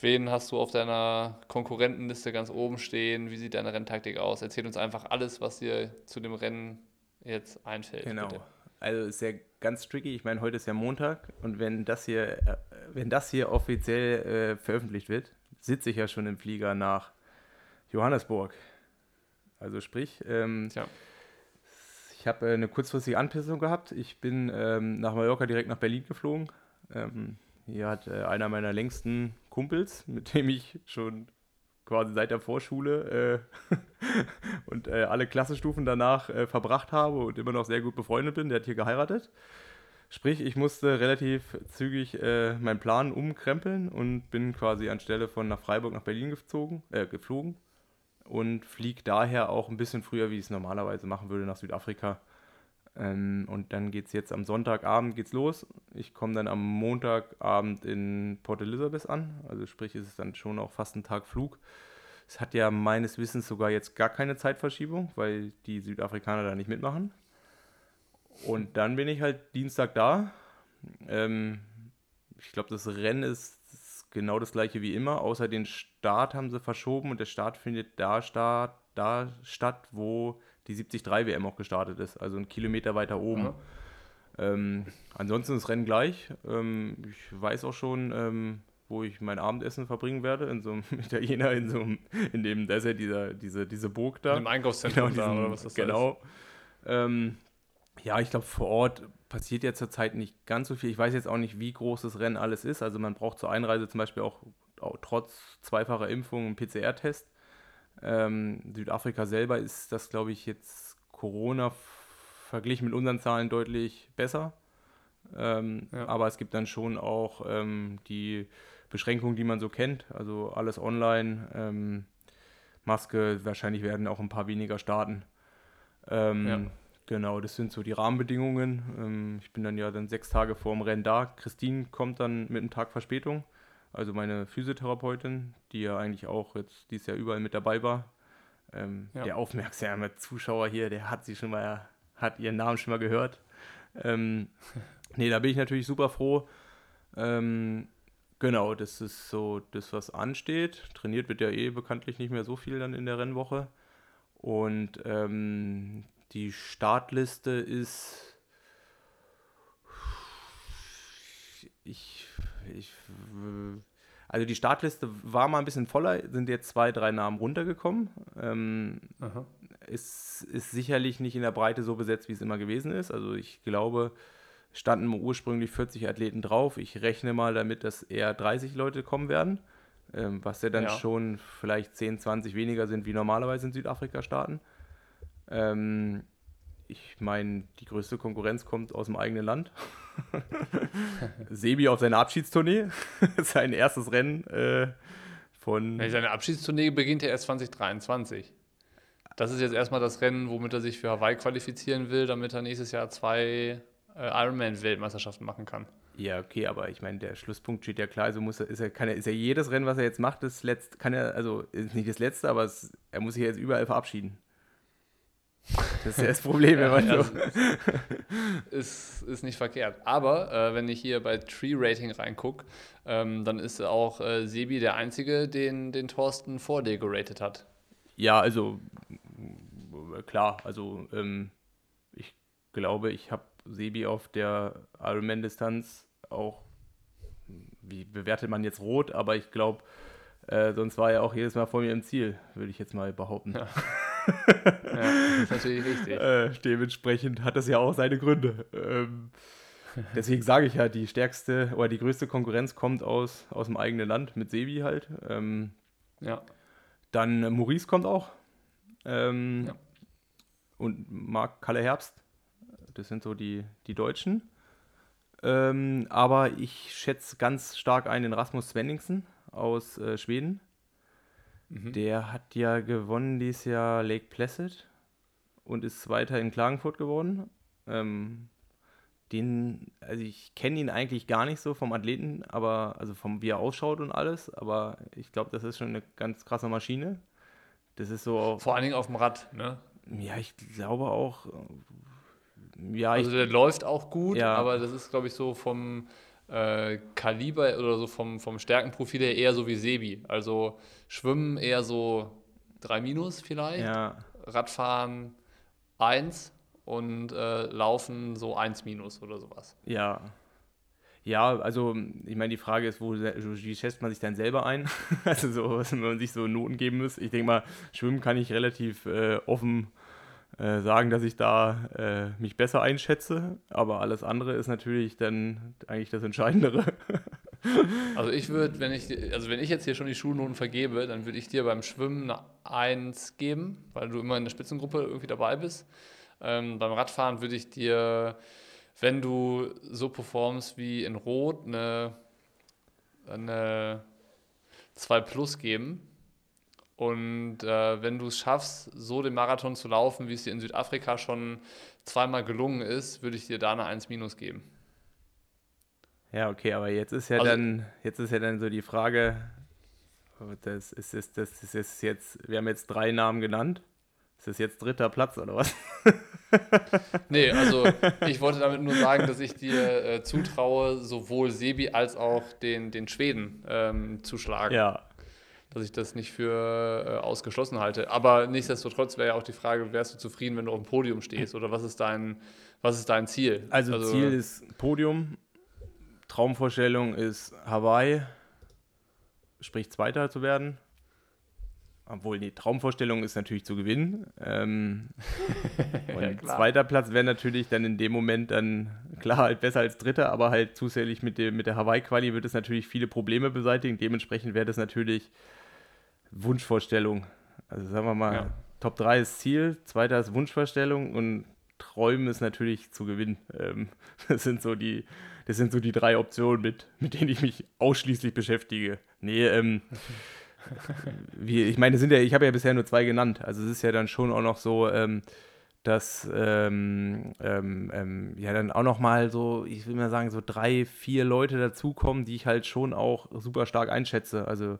wen hast du auf deiner Konkurrentenliste ganz oben stehen? Wie sieht deine Renntaktik aus? Erzähl uns einfach alles, was dir zu dem Rennen jetzt einfällt. Genau. bitte. Also ist ja ganz tricky. Ich meine, heute ist ja Montag und wenn das hier, äh, wenn das hier offiziell äh, veröffentlicht wird, sitze ich ja schon im Flieger nach Johannesburg. Also sprich, ähm, Tja. ich habe äh, eine kurzfristige Anpassung gehabt. Ich bin ähm, nach Mallorca direkt nach Berlin geflogen. Ähm, hier hat äh, einer meiner längsten Kumpels, mit dem ich schon quasi seit der Vorschule äh, und äh, alle Klassenstufen danach äh, verbracht habe und immer noch sehr gut befreundet bin, der hat hier geheiratet. Sprich, ich musste relativ zügig äh, meinen Plan umkrempeln und bin quasi anstelle von nach Freiburg nach Berlin gezogen, äh, geflogen und fliege daher auch ein bisschen früher, wie ich es normalerweise machen würde, nach Südafrika. Ähm, und dann geht es jetzt am Sonntagabend geht's los. Ich komme dann am Montagabend in Port Elizabeth an. Also sprich, ist es dann schon auch fast ein Tag Flug. Es hat ja meines Wissens sogar jetzt gar keine Zeitverschiebung, weil die Südafrikaner da nicht mitmachen. Und dann bin ich halt Dienstag da. Ähm, ich glaube, das Rennen ist, ist genau das gleiche wie immer, außer den Start haben sie verschoben und der Start findet da, Start, da statt, wo die 73 WM auch gestartet ist, also einen Kilometer weiter oben. Mhm. Ähm, ansonsten ist das Rennen gleich. Ähm, ich weiß auch schon, ähm, wo ich mein Abendessen verbringen werde, in so einem Italiener, in so einem, in dem, da ist ja dieser, diese, diese Burg da. Im Einkaufszentrum genau, diesen, da, oder was das Genau. Ähm, ja, ich glaube, vor Ort passiert ja zurzeit nicht ganz so viel. Ich weiß jetzt auch nicht, wie groß das Rennen alles ist. Also man braucht zur Einreise zum Beispiel auch, auch trotz zweifacher Impfung einen PCR-Test. Ähm, Südafrika selber ist das, glaube ich, jetzt Corona verglichen mit unseren Zahlen deutlich besser. Ähm, ja. Aber es gibt dann schon auch ähm, die Beschränkungen, die man so kennt. Also alles online, ähm, Maske, wahrscheinlich werden auch ein paar weniger starten. Ähm, ja. Genau, das sind so die Rahmenbedingungen. Ähm, ich bin dann ja dann sechs Tage vor dem Rennen da. Christine kommt dann mit einem Tag Verspätung. Also meine Physiotherapeutin, die ja eigentlich auch jetzt dieses Jahr überall mit dabei war. Ähm, ja. Der aufmerksame Zuschauer hier, der hat sie schon mal, hat ihren Namen schon mal gehört. Ähm, nee, da bin ich natürlich super froh. Ähm, genau, das ist so das, was ansteht. Trainiert wird ja eh bekanntlich nicht mehr so viel dann in der Rennwoche. Und ähm, die Startliste ist. Ich, ich, also die Startliste war mal ein bisschen voller, sind jetzt zwei, drei Namen runtergekommen. Ähm, ist, ist sicherlich nicht in der Breite so besetzt, wie es immer gewesen ist. Also ich glaube, standen ursprünglich 40 Athleten drauf. Ich rechne mal damit, dass eher 30 Leute kommen werden, ähm, was ja dann ja. schon vielleicht 10, 20 weniger sind, wie normalerweise in Südafrika starten. Ähm, ich meine, die größte Konkurrenz kommt aus dem eigenen Land. Sebi auf seiner Abschiedstournee. Sein erstes Rennen äh, von. Ja, seine Abschiedstournee beginnt ja erst 2023. Das ist jetzt erstmal das Rennen, womit er sich für Hawaii qualifizieren will, damit er nächstes Jahr zwei äh, Ironman-Weltmeisterschaften machen kann. Ja, okay, aber ich meine, der Schlusspunkt steht ja klar. Also muss er, ist, er, kann er, ist ja jedes Rennen, was er jetzt macht, das letzte, kann er, also ist nicht das letzte, aber es, er muss sich jetzt überall verabschieden. Das ist ja das Problem, wenn man so. ist, ist nicht verkehrt. Aber äh, wenn ich hier bei Tree Rating reingucke, ähm, dann ist auch äh, Sebi der Einzige, den, den Thorsten vor dir geratet hat. Ja, also klar, also ähm, ich glaube, ich habe Sebi auf der Ironman-Distanz auch, wie bewertet man jetzt rot, aber ich glaube, äh, sonst war er auch jedes Mal vor mir im Ziel, würde ich jetzt mal behaupten. Ja ja, das ist natürlich richtig. Äh, dementsprechend hat das ja auch seine Gründe. Ähm, deswegen sage ich ja, die stärkste oder die größte Konkurrenz kommt aus, aus dem eigenen Land mit Sebi halt. Ähm, ja. Dann Maurice kommt auch. Ähm, ja. Und Marc Kalle Herbst. Das sind so die, die Deutschen. Ähm, aber ich schätze ganz stark ein den Rasmus Svenningsen aus äh, Schweden. Mhm. Der hat ja gewonnen dieses Jahr Lake Placid und ist Zweiter in Klagenfurt geworden. Ähm, den, also ich kenne ihn eigentlich gar nicht so vom Athleten, aber also vom wie er ausschaut und alles, aber ich glaube, das ist schon eine ganz krasse Maschine. Das ist so auch, Vor allen Dingen auf dem Rad, ne? Ja, ich glaube auch. Ja, also ich, der läuft auch gut, ja. aber das ist, glaube ich, so vom äh, Kaliber oder so vom, vom Stärkenprofil her eher so wie Sebi. Also Schwimmen eher so 3 Minus vielleicht. Ja. Radfahren 1 und äh, Laufen so 1 Minus oder sowas. Ja. Ja, also ich meine, die Frage ist, wo, wie schätzt man sich dann selber ein? also so, wenn man sich so Noten geben muss. Ich denke mal, Schwimmen kann ich relativ äh, offen äh, sagen, dass ich da äh, mich besser einschätze, aber alles andere ist natürlich dann eigentlich das Entscheidendere. also ich würde, wenn ich, also wenn ich jetzt hier schon die Schulnoten vergebe, dann würde ich dir beim Schwimmen eine 1 geben, weil du immer in der Spitzengruppe irgendwie dabei bist. Ähm, beim Radfahren würde ich dir, wenn du so performst wie in Rot, eine, eine 2 Plus geben und äh, wenn du es schaffst, so den Marathon zu laufen, wie es dir in Südafrika schon zweimal gelungen ist, würde ich dir da eine 1 minus geben. Ja, okay, aber jetzt ist ja also, dann, jetzt ist ja dann so die Frage, das ist, ist, das ist jetzt, wir haben jetzt drei Namen genannt. Ist das jetzt dritter Platz oder was? nee, also ich wollte damit nur sagen, dass ich dir äh, zutraue, sowohl Sebi als auch den, den Schweden ähm, zu schlagen. Ja. Dass ich das nicht für äh, ausgeschlossen halte. Aber nichtsdestotrotz wäre ja auch die Frage, wärst du zufrieden, wenn du auf dem Podium stehst? Oder was ist dein, was ist dein Ziel? Also, also Ziel ist Podium. Traumvorstellung ist Hawaii, sprich Zweiter zu werden. Obwohl die Traumvorstellung ist natürlich zu gewinnen. Ähm, ja, zweiter Platz wäre natürlich dann in dem Moment dann klar halt besser als dritter, aber halt zusätzlich mit, dem, mit der Hawaii-Quali wird es natürlich viele Probleme beseitigen. Dementsprechend wäre das natürlich Wunschvorstellung. Also sagen wir mal, ja. Top 3 ist Ziel, zweiter ist Wunschvorstellung und Träumen ist natürlich zu gewinnen. Ähm, das sind so die, das sind so die drei Optionen, mit, mit denen ich mich ausschließlich beschäftige. Nee, ähm, wie, ich meine, sind ja, ich habe ja bisher nur zwei genannt. Also es ist ja dann schon auch noch so, ähm, dass ähm, ähm, ähm, ja dann auch noch mal so, ich will mal sagen, so drei, vier Leute dazukommen, die ich halt schon auch super stark einschätze. Also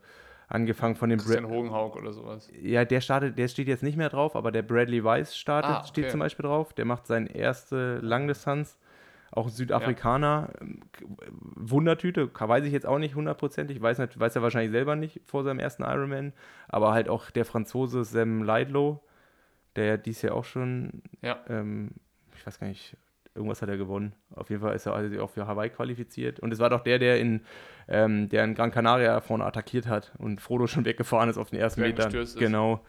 angefangen von dem Christian Hogenhaug oder sowas. Ja, der startet, der steht jetzt nicht mehr drauf, aber der Bradley Weiss startet, ah, okay. steht zum Beispiel drauf. Der macht seine erste Langdistanz auch Südafrikaner, ja. Ähm, Wundertüte, weiß ich jetzt auch nicht hundertprozentig, weiß, nicht, weiß er wahrscheinlich selber nicht vor seinem ersten Ironman, aber halt auch der Franzose Sam Leidlow, der dies Jahr auch schon, ja. ähm, ich weiß gar nicht, irgendwas hat er gewonnen. Auf jeden Fall ist er also auch für Hawaii qualifiziert. Und es war doch der, der in, ähm, der in Gran Canaria vorne attackiert hat und Frodo schon weggefahren ist auf den ersten Metern. Ist. Genau.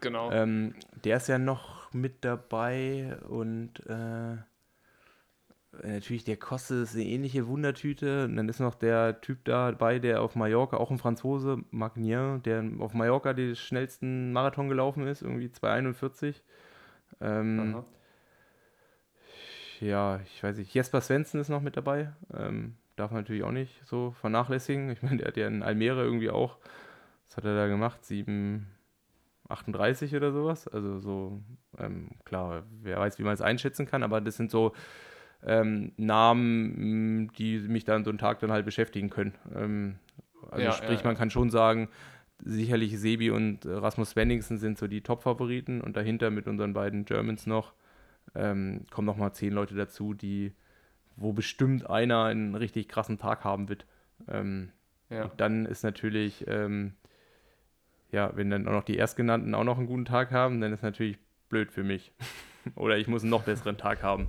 Genau. Ähm, der ist ja noch mit dabei und äh, natürlich, der kostet ist eine ähnliche Wundertüte. Und dann ist noch der Typ dabei, der auf Mallorca, auch ein Franzose, Magnier, der auf Mallorca den schnellsten Marathon gelaufen ist, irgendwie 2,41. Ähm, ja, ich weiß nicht. Jesper Svensson ist noch mit dabei. Ähm, darf man natürlich auch nicht so vernachlässigen. Ich meine, der hat ja in Almere irgendwie auch, was hat er da gemacht? 7, 38 oder sowas. Also so, ähm, klar, wer weiß, wie man es einschätzen kann, aber das sind so ähm, Namen, die mich dann so einen Tag dann halt beschäftigen können. Ähm, also ja, sprich, ja, man kann schon sagen, sicherlich Sebi und Rasmus Svenningsen sind so die Top-Favoriten und dahinter mit unseren beiden Germans noch ähm, kommen nochmal zehn Leute dazu, die, wo bestimmt einer einen richtig krassen Tag haben wird. Ähm, ja. Und dann ist natürlich, ähm, ja, wenn dann auch noch die Erstgenannten auch noch einen guten Tag haben, dann ist natürlich blöd für mich. Oder ich muss einen noch besseren Tag haben.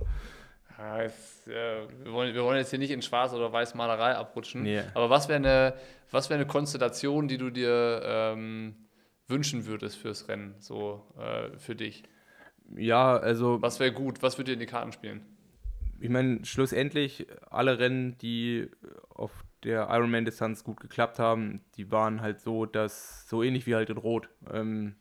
Ja, jetzt, äh, wir, wollen, wir wollen jetzt hier nicht in Schwarz- oder Weiß-Malerei abrutschen. Nee. Aber was wäre eine, wär eine Konstellation, die du dir ähm, wünschen würdest fürs Rennen, so äh, für dich? Ja, also. Was wäre gut? Was würde dir in die Karten spielen? Ich meine, schlussendlich, alle Rennen, die auf der Ironman-Distanz gut geklappt haben, die waren halt so, dass so ähnlich wie halt in Rot. Ähm,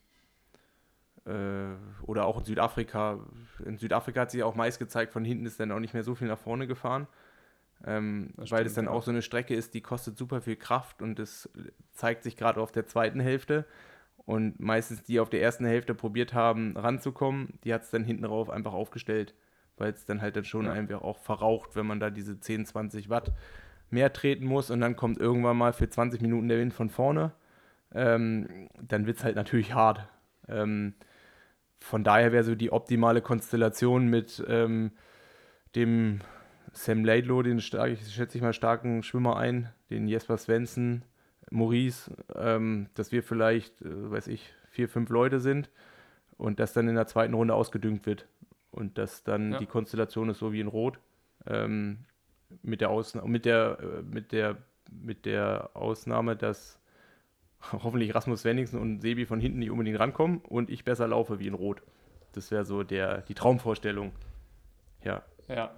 äh, oder auch in Südafrika. In Südafrika hat sich auch meist gezeigt, von hinten ist dann auch nicht mehr so viel nach vorne gefahren. Ähm, weil stimmt, es dann ja. auch so eine Strecke ist, die kostet super viel Kraft und das zeigt sich gerade auf der zweiten Hälfte. Und meistens die auf der ersten Hälfte probiert haben, ranzukommen, die hat es dann hinten rauf einfach aufgestellt, weil es dann halt dann schon ja. einfach auch verraucht, wenn man da diese 10, 20 Watt mehr treten muss und dann kommt irgendwann mal für 20 Minuten der Wind von vorne. Ähm, dann wird es halt natürlich hart. Ähm, von daher wäre so die optimale Konstellation mit ähm, dem Sam Laidlow, den stark, ich schätze ich mal starken Schwimmer ein, den Jesper Svensson, Maurice, ähm, dass wir vielleicht, äh, weiß ich, vier, fünf Leute sind und das dann in der zweiten Runde ausgedüngt wird. Und dass dann ja. die Konstellation ist so wie in Rot. Ähm, mit der Ausnahme, mit der, äh, mit der, mit der Ausnahme, dass hoffentlich Rasmus Svenningsen und Sebi von hinten nicht unbedingt rankommen und ich besser laufe wie in Rot. Das wäre so der, die Traumvorstellung. Ja. Ja.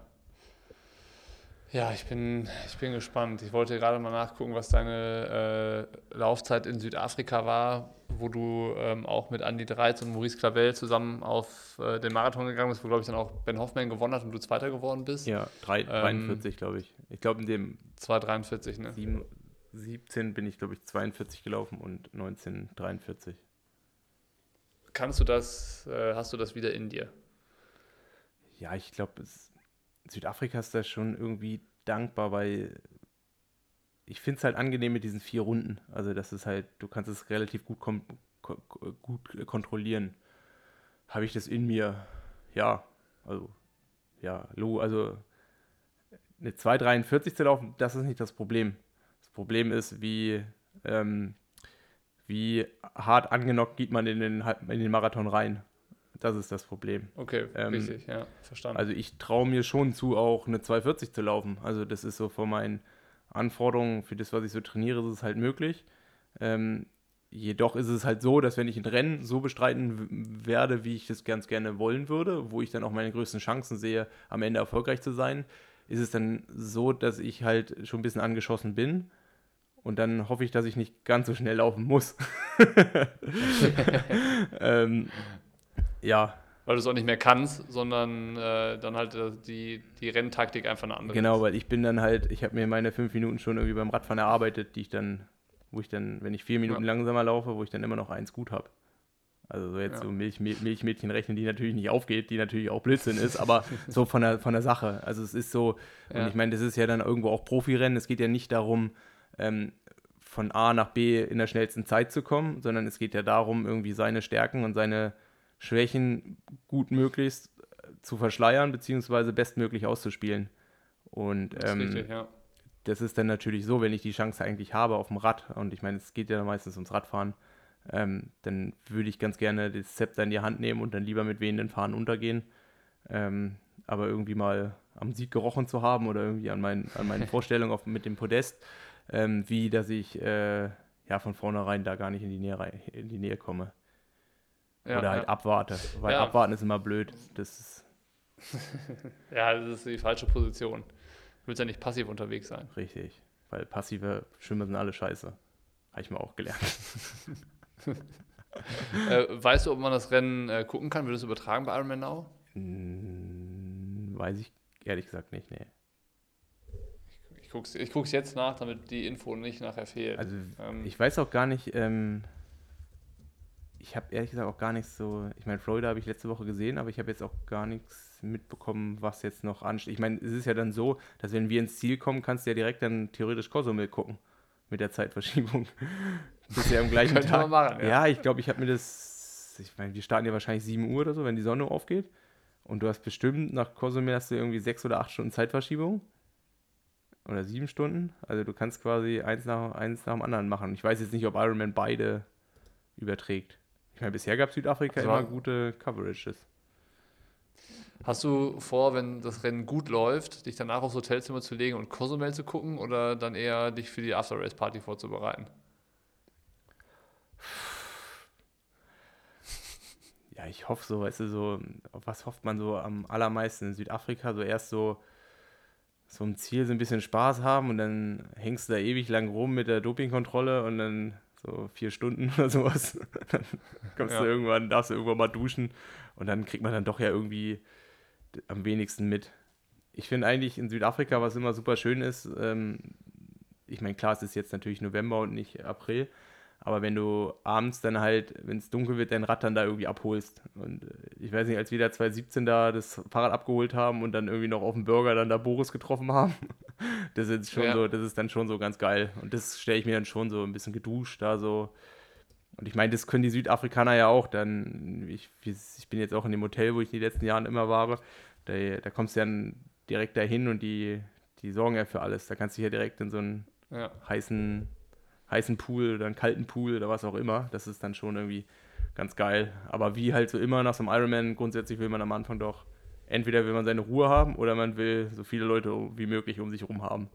Ja, ich bin, ich bin gespannt. Ich wollte gerade mal nachgucken, was deine äh, Laufzeit in Südafrika war, wo du ähm, auch mit Andy Dreiz und Maurice Clavel zusammen auf äh, den Marathon gegangen bist, wo, glaube ich, dann auch Ben Hoffmann gewonnen hat und du Zweiter geworden bist. Ja, 3, ähm, 43, glaube ich. Ich glaube, in dem. 2,43, ne? 7, 17 bin ich, glaube ich, 42 gelaufen und 19 43. Kannst du das, äh, hast du das wieder in dir? Ja, ich glaube, Südafrika ist da schon irgendwie dankbar, weil ich finde es halt angenehm mit diesen vier Runden. Also das ist halt, du kannst es relativ gut, kom gut kontrollieren. habe ich das in mir. Ja, also, ja, also eine 2,43 zu laufen, das ist nicht das Problem. Das Problem ist, wie, ähm, wie hart angenockt geht man in den, in den Marathon rein. Das ist das Problem. Okay, ähm, richtig, ja, verstanden. Also ich traue mir schon zu, auch eine 240 zu laufen. Also das ist so von meinen Anforderungen für das, was ich so trainiere, ist es halt möglich. Ähm, jedoch ist es halt so, dass wenn ich ein Rennen so bestreiten werde, wie ich das ganz gerne wollen würde, wo ich dann auch meine größten Chancen sehe, am Ende erfolgreich zu sein, ist es dann so, dass ich halt schon ein bisschen angeschossen bin. Und dann hoffe ich, dass ich nicht ganz so schnell laufen muss. ähm, ja. Weil du es auch nicht mehr kannst, sondern äh, dann halt äh, die, die Renntaktik einfach eine andere Genau, ist. weil ich bin dann halt, ich habe mir meine fünf Minuten schon irgendwie beim Radfahren erarbeitet, die ich dann, wo ich dann, wenn ich vier Minuten ja. langsamer laufe, wo ich dann immer noch eins gut habe. Also so jetzt ja. so Milch, Milchmädchen rechnen, die natürlich nicht aufgeht, die natürlich auch Blödsinn ist, aber so von der, von der Sache. Also es ist so, ja. und ich meine, das ist ja dann irgendwo auch Profirennen. Es geht ja nicht darum, ähm, von A nach B in der schnellsten Zeit zu kommen, sondern es geht ja darum, irgendwie seine Stärken und seine Schwächen gut möglichst zu verschleiern, beziehungsweise bestmöglich auszuspielen. Und das, ähm, ist richtig, ja. das ist dann natürlich so, wenn ich die Chance eigentlich habe auf dem Rad, und ich meine, es geht ja meistens ums Radfahren, ähm, dann würde ich ganz gerne das Zepter in die Hand nehmen und dann lieber mit wehenden Fahnen untergehen. Ähm, aber irgendwie mal am Sieg gerochen zu haben oder irgendwie an, mein, an meine Vorstellung auf, mit dem Podest, ähm, wie dass ich äh, ja von vornherein da gar nicht in die Nähe, in die Nähe komme. Ja, Oder halt ja. abwarte. Weil ja. abwarten ist immer blöd. Das ist ja, das ist die falsche Position. Du willst ja nicht passiv unterwegs sein. Richtig. Weil passive Schwimmer sind alle scheiße. Habe ich mal auch gelernt. äh, weißt du, ob man das Rennen äh, gucken kann? Wird es übertragen bei Ironman Now? Hm, weiß ich ehrlich gesagt nicht, nee. Ich, ich gucke es jetzt nach, damit die Info nicht nachher fehlt. Also ähm, ich weiß auch gar nicht, ähm, ich habe ehrlich gesagt auch gar nichts so. Ich meine, Florida habe ich letzte Woche gesehen, aber ich habe jetzt auch gar nichts mitbekommen, was jetzt noch ansteht. Ich meine, es ist ja dann so, dass wenn wir ins Ziel kommen, kannst du ja direkt dann theoretisch Kosumel gucken mit der Zeitverschiebung. Bist ja am gleichen Tag. Machen, ja. ja. ich glaube, ich habe mir das. Ich meine, wir starten ja wahrscheinlich 7 Uhr oder so, wenn die Sonne aufgeht. Und du hast bestimmt nach Kosumel hast du irgendwie 6 oder 8 Stunden Zeitverschiebung. Oder 7 Stunden. Also du kannst quasi eins nach, eins nach dem anderen machen. Ich weiß jetzt nicht, ob Ironman beide überträgt. Meine, bisher gab Südafrika also, immer gute Coverages. Hast du vor, wenn das Rennen gut läuft, dich danach aufs Hotelzimmer zu legen und Cozumel zu gucken oder dann eher dich für die After-Race-Party vorzubereiten? Ja, ich hoffe so, weißt du, so, auf was hofft man so am allermeisten in Südafrika? So erst so, so ein Ziel, so ein bisschen Spaß haben und dann hängst du da ewig lang rum mit der Dopingkontrolle und dann so vier Stunden oder sowas. dann kommst ja. du irgendwann, darfst du irgendwann mal duschen und dann kriegt man dann doch ja irgendwie am wenigsten mit. Ich finde eigentlich in Südafrika, was immer super schön ist, ähm, ich meine, klar, es ist jetzt natürlich November und nicht April, aber wenn du abends dann halt, wenn es dunkel wird, dein Rad dann da irgendwie abholst. Und äh, ich weiß nicht, als wir da 2017 da das Fahrrad abgeholt haben und dann irgendwie noch auf dem Burger dann da Boris getroffen haben, das ist schon ja. so, das ist dann schon so ganz geil. Und das stelle ich mir dann schon so ein bisschen geduscht da so. Und ich meine, das können die Südafrikaner ja auch. Dann, ich, ich bin jetzt auch in dem Hotel, wo ich in den letzten Jahren immer war. Da, da kommst du dann direkt dahin und die, die sorgen ja für alles. Da kannst du hier direkt in so einen ja. heißen heißen Pool oder einen kalten Pool oder was auch immer. Das ist dann schon irgendwie ganz geil. Aber wie halt so immer nach so einem Ironman, grundsätzlich will man am Anfang doch, entweder will man seine Ruhe haben oder man will so viele Leute wie möglich um sich herum haben.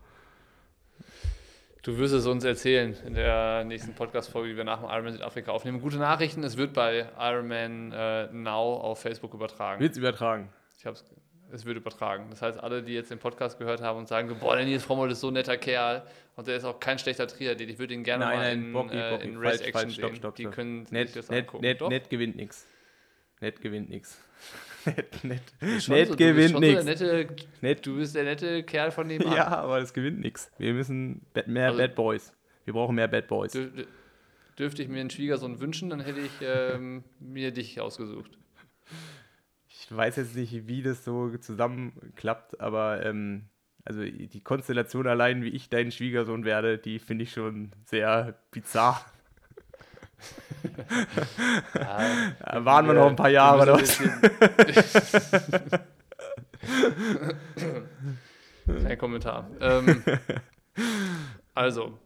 Du wirst es uns erzählen in der nächsten Podcast-Folge, die wir nach dem Ironman Südafrika aufnehmen. Gute Nachrichten, es wird bei Ironman äh, Now auf Facebook übertragen. Wird es übertragen? Ich habe es es wird übertragen. Das heißt, alle, die jetzt den Podcast gehört haben und sagen, boah, der Nils Frommel ist so ein netter Kerl und der ist auch kein schlechter Triathlet, ich würde ihn gerne nein, mal in, Bocki, äh, Bocki, in Race falsch, Action falsch, stopp, stopp, Die können net, das net, net, net gewinnt nichts. Net gewinnt nichts. Net, net, net so, gewinnt nichts. So du bist der nette Kerl von dem Ja, aber es gewinnt nichts. Wir müssen mehr also, Bad Boys. Wir brauchen mehr Bad Boys. Dürfte ich mir einen Schwiegersohn wünschen, dann hätte ich ähm, mir dich ausgesucht ich weiß jetzt nicht, wie das so zusammenklappt, aber ähm, also die Konstellation allein, wie ich dein Schwiegersohn werde, die finde ich schon sehr bizarr. Ja, waren wir noch ein paar Jahre. Oder was? Kein Kommentar. Ähm, also,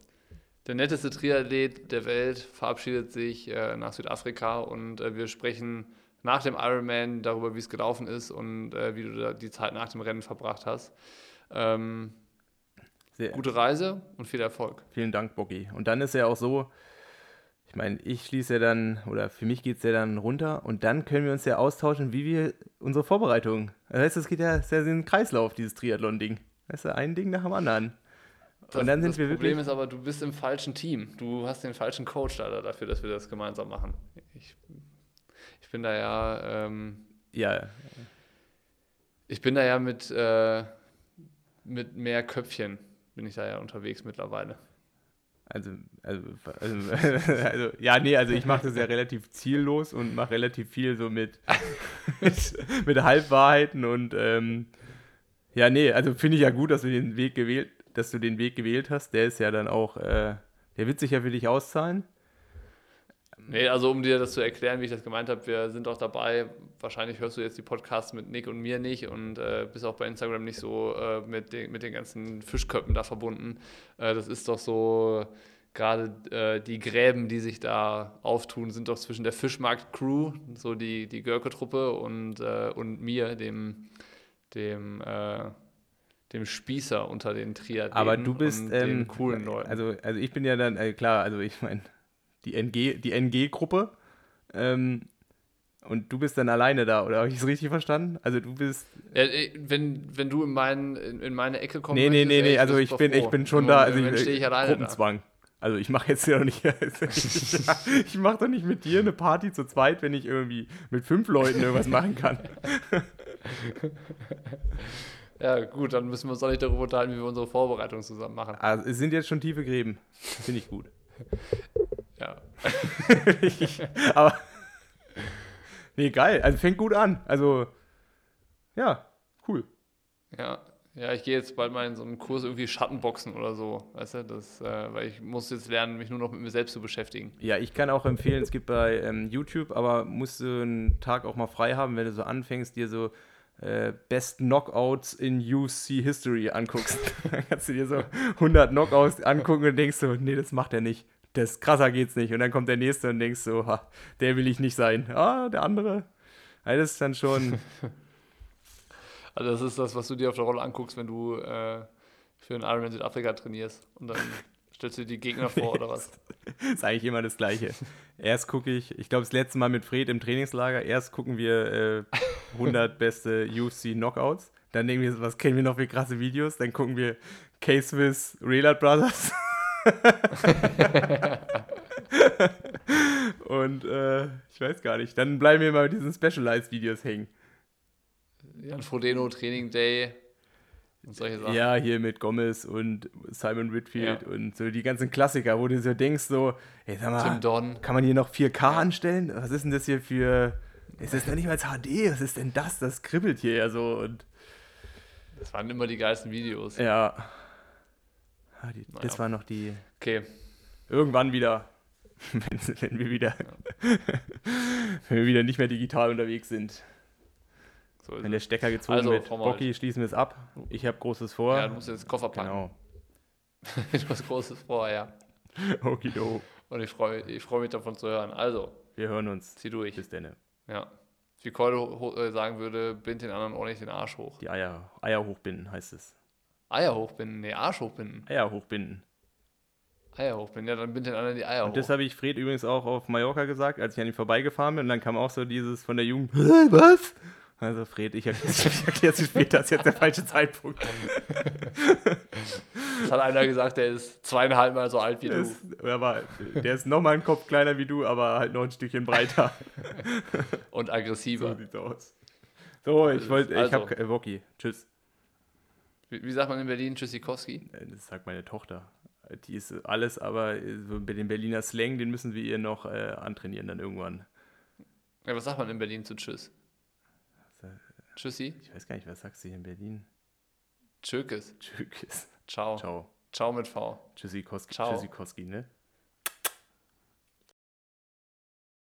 der netteste Triathlet der Welt verabschiedet sich äh, nach Südafrika und äh, wir sprechen nach dem Ironman darüber, wie es gelaufen ist und äh, wie du da die Zeit nach dem Rennen verbracht hast. Ähm, Sehr, gute Reise und viel Erfolg. Vielen Dank, Bocky. Und dann ist ja auch so, ich meine, ich schließe ja dann, oder für mich geht es ja dann runter und dann können wir uns ja austauschen, wie wir unsere Vorbereitung. Das heißt, es geht ja sehr in den Kreislauf, dieses Triathlon-Ding. Weißt du, ein Ding nach dem anderen. Das, und dann sind das wir Problem wirklich. ist aber, du bist im falschen Team. Du hast den falschen Coach da dafür, dass wir das gemeinsam machen. Ich, ich bin da ja, ähm, Ja, ich bin da ja mit, äh, mit mehr Köpfchen bin ich da ja unterwegs mittlerweile. also, also, also, also ja, nee, also ich mache das ja relativ ziellos und mache relativ viel so mit, mit, mit Halbwahrheiten und ähm, ja, nee, also finde ich ja gut, dass du den Weg gewählt, dass du den Weg gewählt hast. Der ist ja dann auch, äh, der wird sich ja für dich auszahlen. Nee, also um dir das zu erklären, wie ich das gemeint habe, wir sind auch dabei. Wahrscheinlich hörst du jetzt die Podcasts mit Nick und mir nicht und äh, bist auch bei Instagram nicht so äh, mit, den, mit den ganzen Fischköppen da verbunden. Äh, das ist doch so, gerade äh, die Gräben, die sich da auftun, sind doch zwischen der Fischmarkt-Crew, so die, die Görke-Truppe und, äh, und mir, dem, dem, äh, dem Spießer unter den Triathleten Aber du bist und den ähm, coolen Leuten. Also, also ich bin ja dann, äh, klar, also ich meine, die NG, die NG-Gruppe. Ähm, und du bist dann alleine da, oder habe ich es richtig verstanden? Also du bist. Ja, wenn, wenn du in, mein, in, in meine Ecke kommst, Nee, nee, nee, nee, also ich bin, ich bin schon da, also ich, stehe ich alleine da. Gruppenzwang. Also ich mache jetzt ja noch nicht, ich mache doch nicht mit dir eine Party zu zweit, wenn ich irgendwie mit fünf Leuten irgendwas machen kann. Ja, gut, dann müssen wir uns auch nicht darüber unterhalten, wie wir unsere Vorbereitung zusammen machen. Also es sind jetzt schon tiefe Gräben. Finde ich gut. Ja. Aber. Nee, geil. Also fängt gut an. Also. Ja, cool. Ja. Ja, ich gehe jetzt bald mal in so einen Kurs irgendwie Schattenboxen oder so, weißt du, das, äh, weil ich muss jetzt lernen, mich nur noch mit mir selbst zu beschäftigen. Ja, ich kann auch empfehlen, es gibt bei ähm, YouTube, aber musst du einen Tag auch mal frei haben, wenn du so anfängst, dir so äh, Best Knockouts in UC History anguckst. Dann kannst du dir so 100 Knockouts angucken und denkst so, nee, das macht er nicht. Das krasser geht's nicht. Und dann kommt der nächste und denkst so, ha, der will ich nicht sein. Ah, der andere. Also das ist dann schon, Also das ist das, was du dir auf der Rolle anguckst, wenn du äh, für einen Ironman Südafrika trainierst und dann stellst du dir die Gegner vor oder was? ist eigentlich immer das Gleiche. Erst gucke ich, ich glaube, das letzte Mal mit Fred im Trainingslager, erst gucken wir äh, 100 beste UFC Knockouts. Dann denken wir, was kennen wir noch für krasse Videos? Dann gucken wir K-Swiss Relat Brothers. Und äh, ich weiß gar nicht. Dann bleiben wir mal mit diesen Specialized-Videos hängen. Jan Frodeno, Training Day und solche Sachen. Ja, hier mit Gomez und Simon Whitfield Ja. und so die ganzen Klassiker, wo du so denkst, so, ey, sag mal. Kann man hier noch 4K anstellen? Was ist denn das hier für. Es ist noch nicht mal HD, was ist denn das? Das kribbelt hier ja so. Und Das waren immer die geilsten Videos. ja. Ah, die, Naja. Das war noch die. Okay. Irgendwann wieder. Wenn, wenn wir wieder. wenn wir wieder nicht mehr digital unterwegs sind. So Wenn der. Stecker gezogen Also, wird. Bocky, schließen wir es ab. Ich habe Großes vor. Ja, du musst jetzt Koffer packen. genau. du hast Großes vor, ja. Okido. Und ich freue ich freu mich davon zu hören. Also, Wir hören uns. zieh durch. Bis denn. Ja. Wie ho- äh, sagen würde, bind den anderen ordentlich den Arsch hoch. Die Eier, Eier hochbinden heißt es. Eier hochbinden, nee, Arsch hochbinden. Eier hochbinden. Eier hochbinden, ja, dann bind den anderen die Eier Und hoch. das habe ich Fred übrigens auch auf Mallorca gesagt, als ich an ihm vorbeigefahren bin. Und dann kam auch so dieses von der Jugend, "Hä, was? Also Fred, ich erkläre es dir später, das ist jetzt der falsche Zeitpunkt. Das hat einer gesagt, der ist zweieinhalb Mal so alt wie Der du. ist, aber, der ist nochmal einen Kopf kleiner wie du, aber halt noch ein Stückchen breiter. Und So aggressiver. sieht's aus. So, ich wollte, ich Also. habe äh, Woki. Tschüss. Wie, wie sagt man in Berlin? Tschüssikowski? Äh, Das sagt meine Tochter. Die ist alles, aber äh, dem Berliner Slang, den müssen wir ihr noch äh, antrainieren dann irgendwann. Ja, was sagt man in Berlin zu Tschüss? Tschüssi? Ich weiß gar nicht, was sagst du hier in Berlin? Tschökes. Tschüss. Ciao. Ciao. Ciao mit V. Tschüssikowski, Ciao. Tschüssikowski, ne?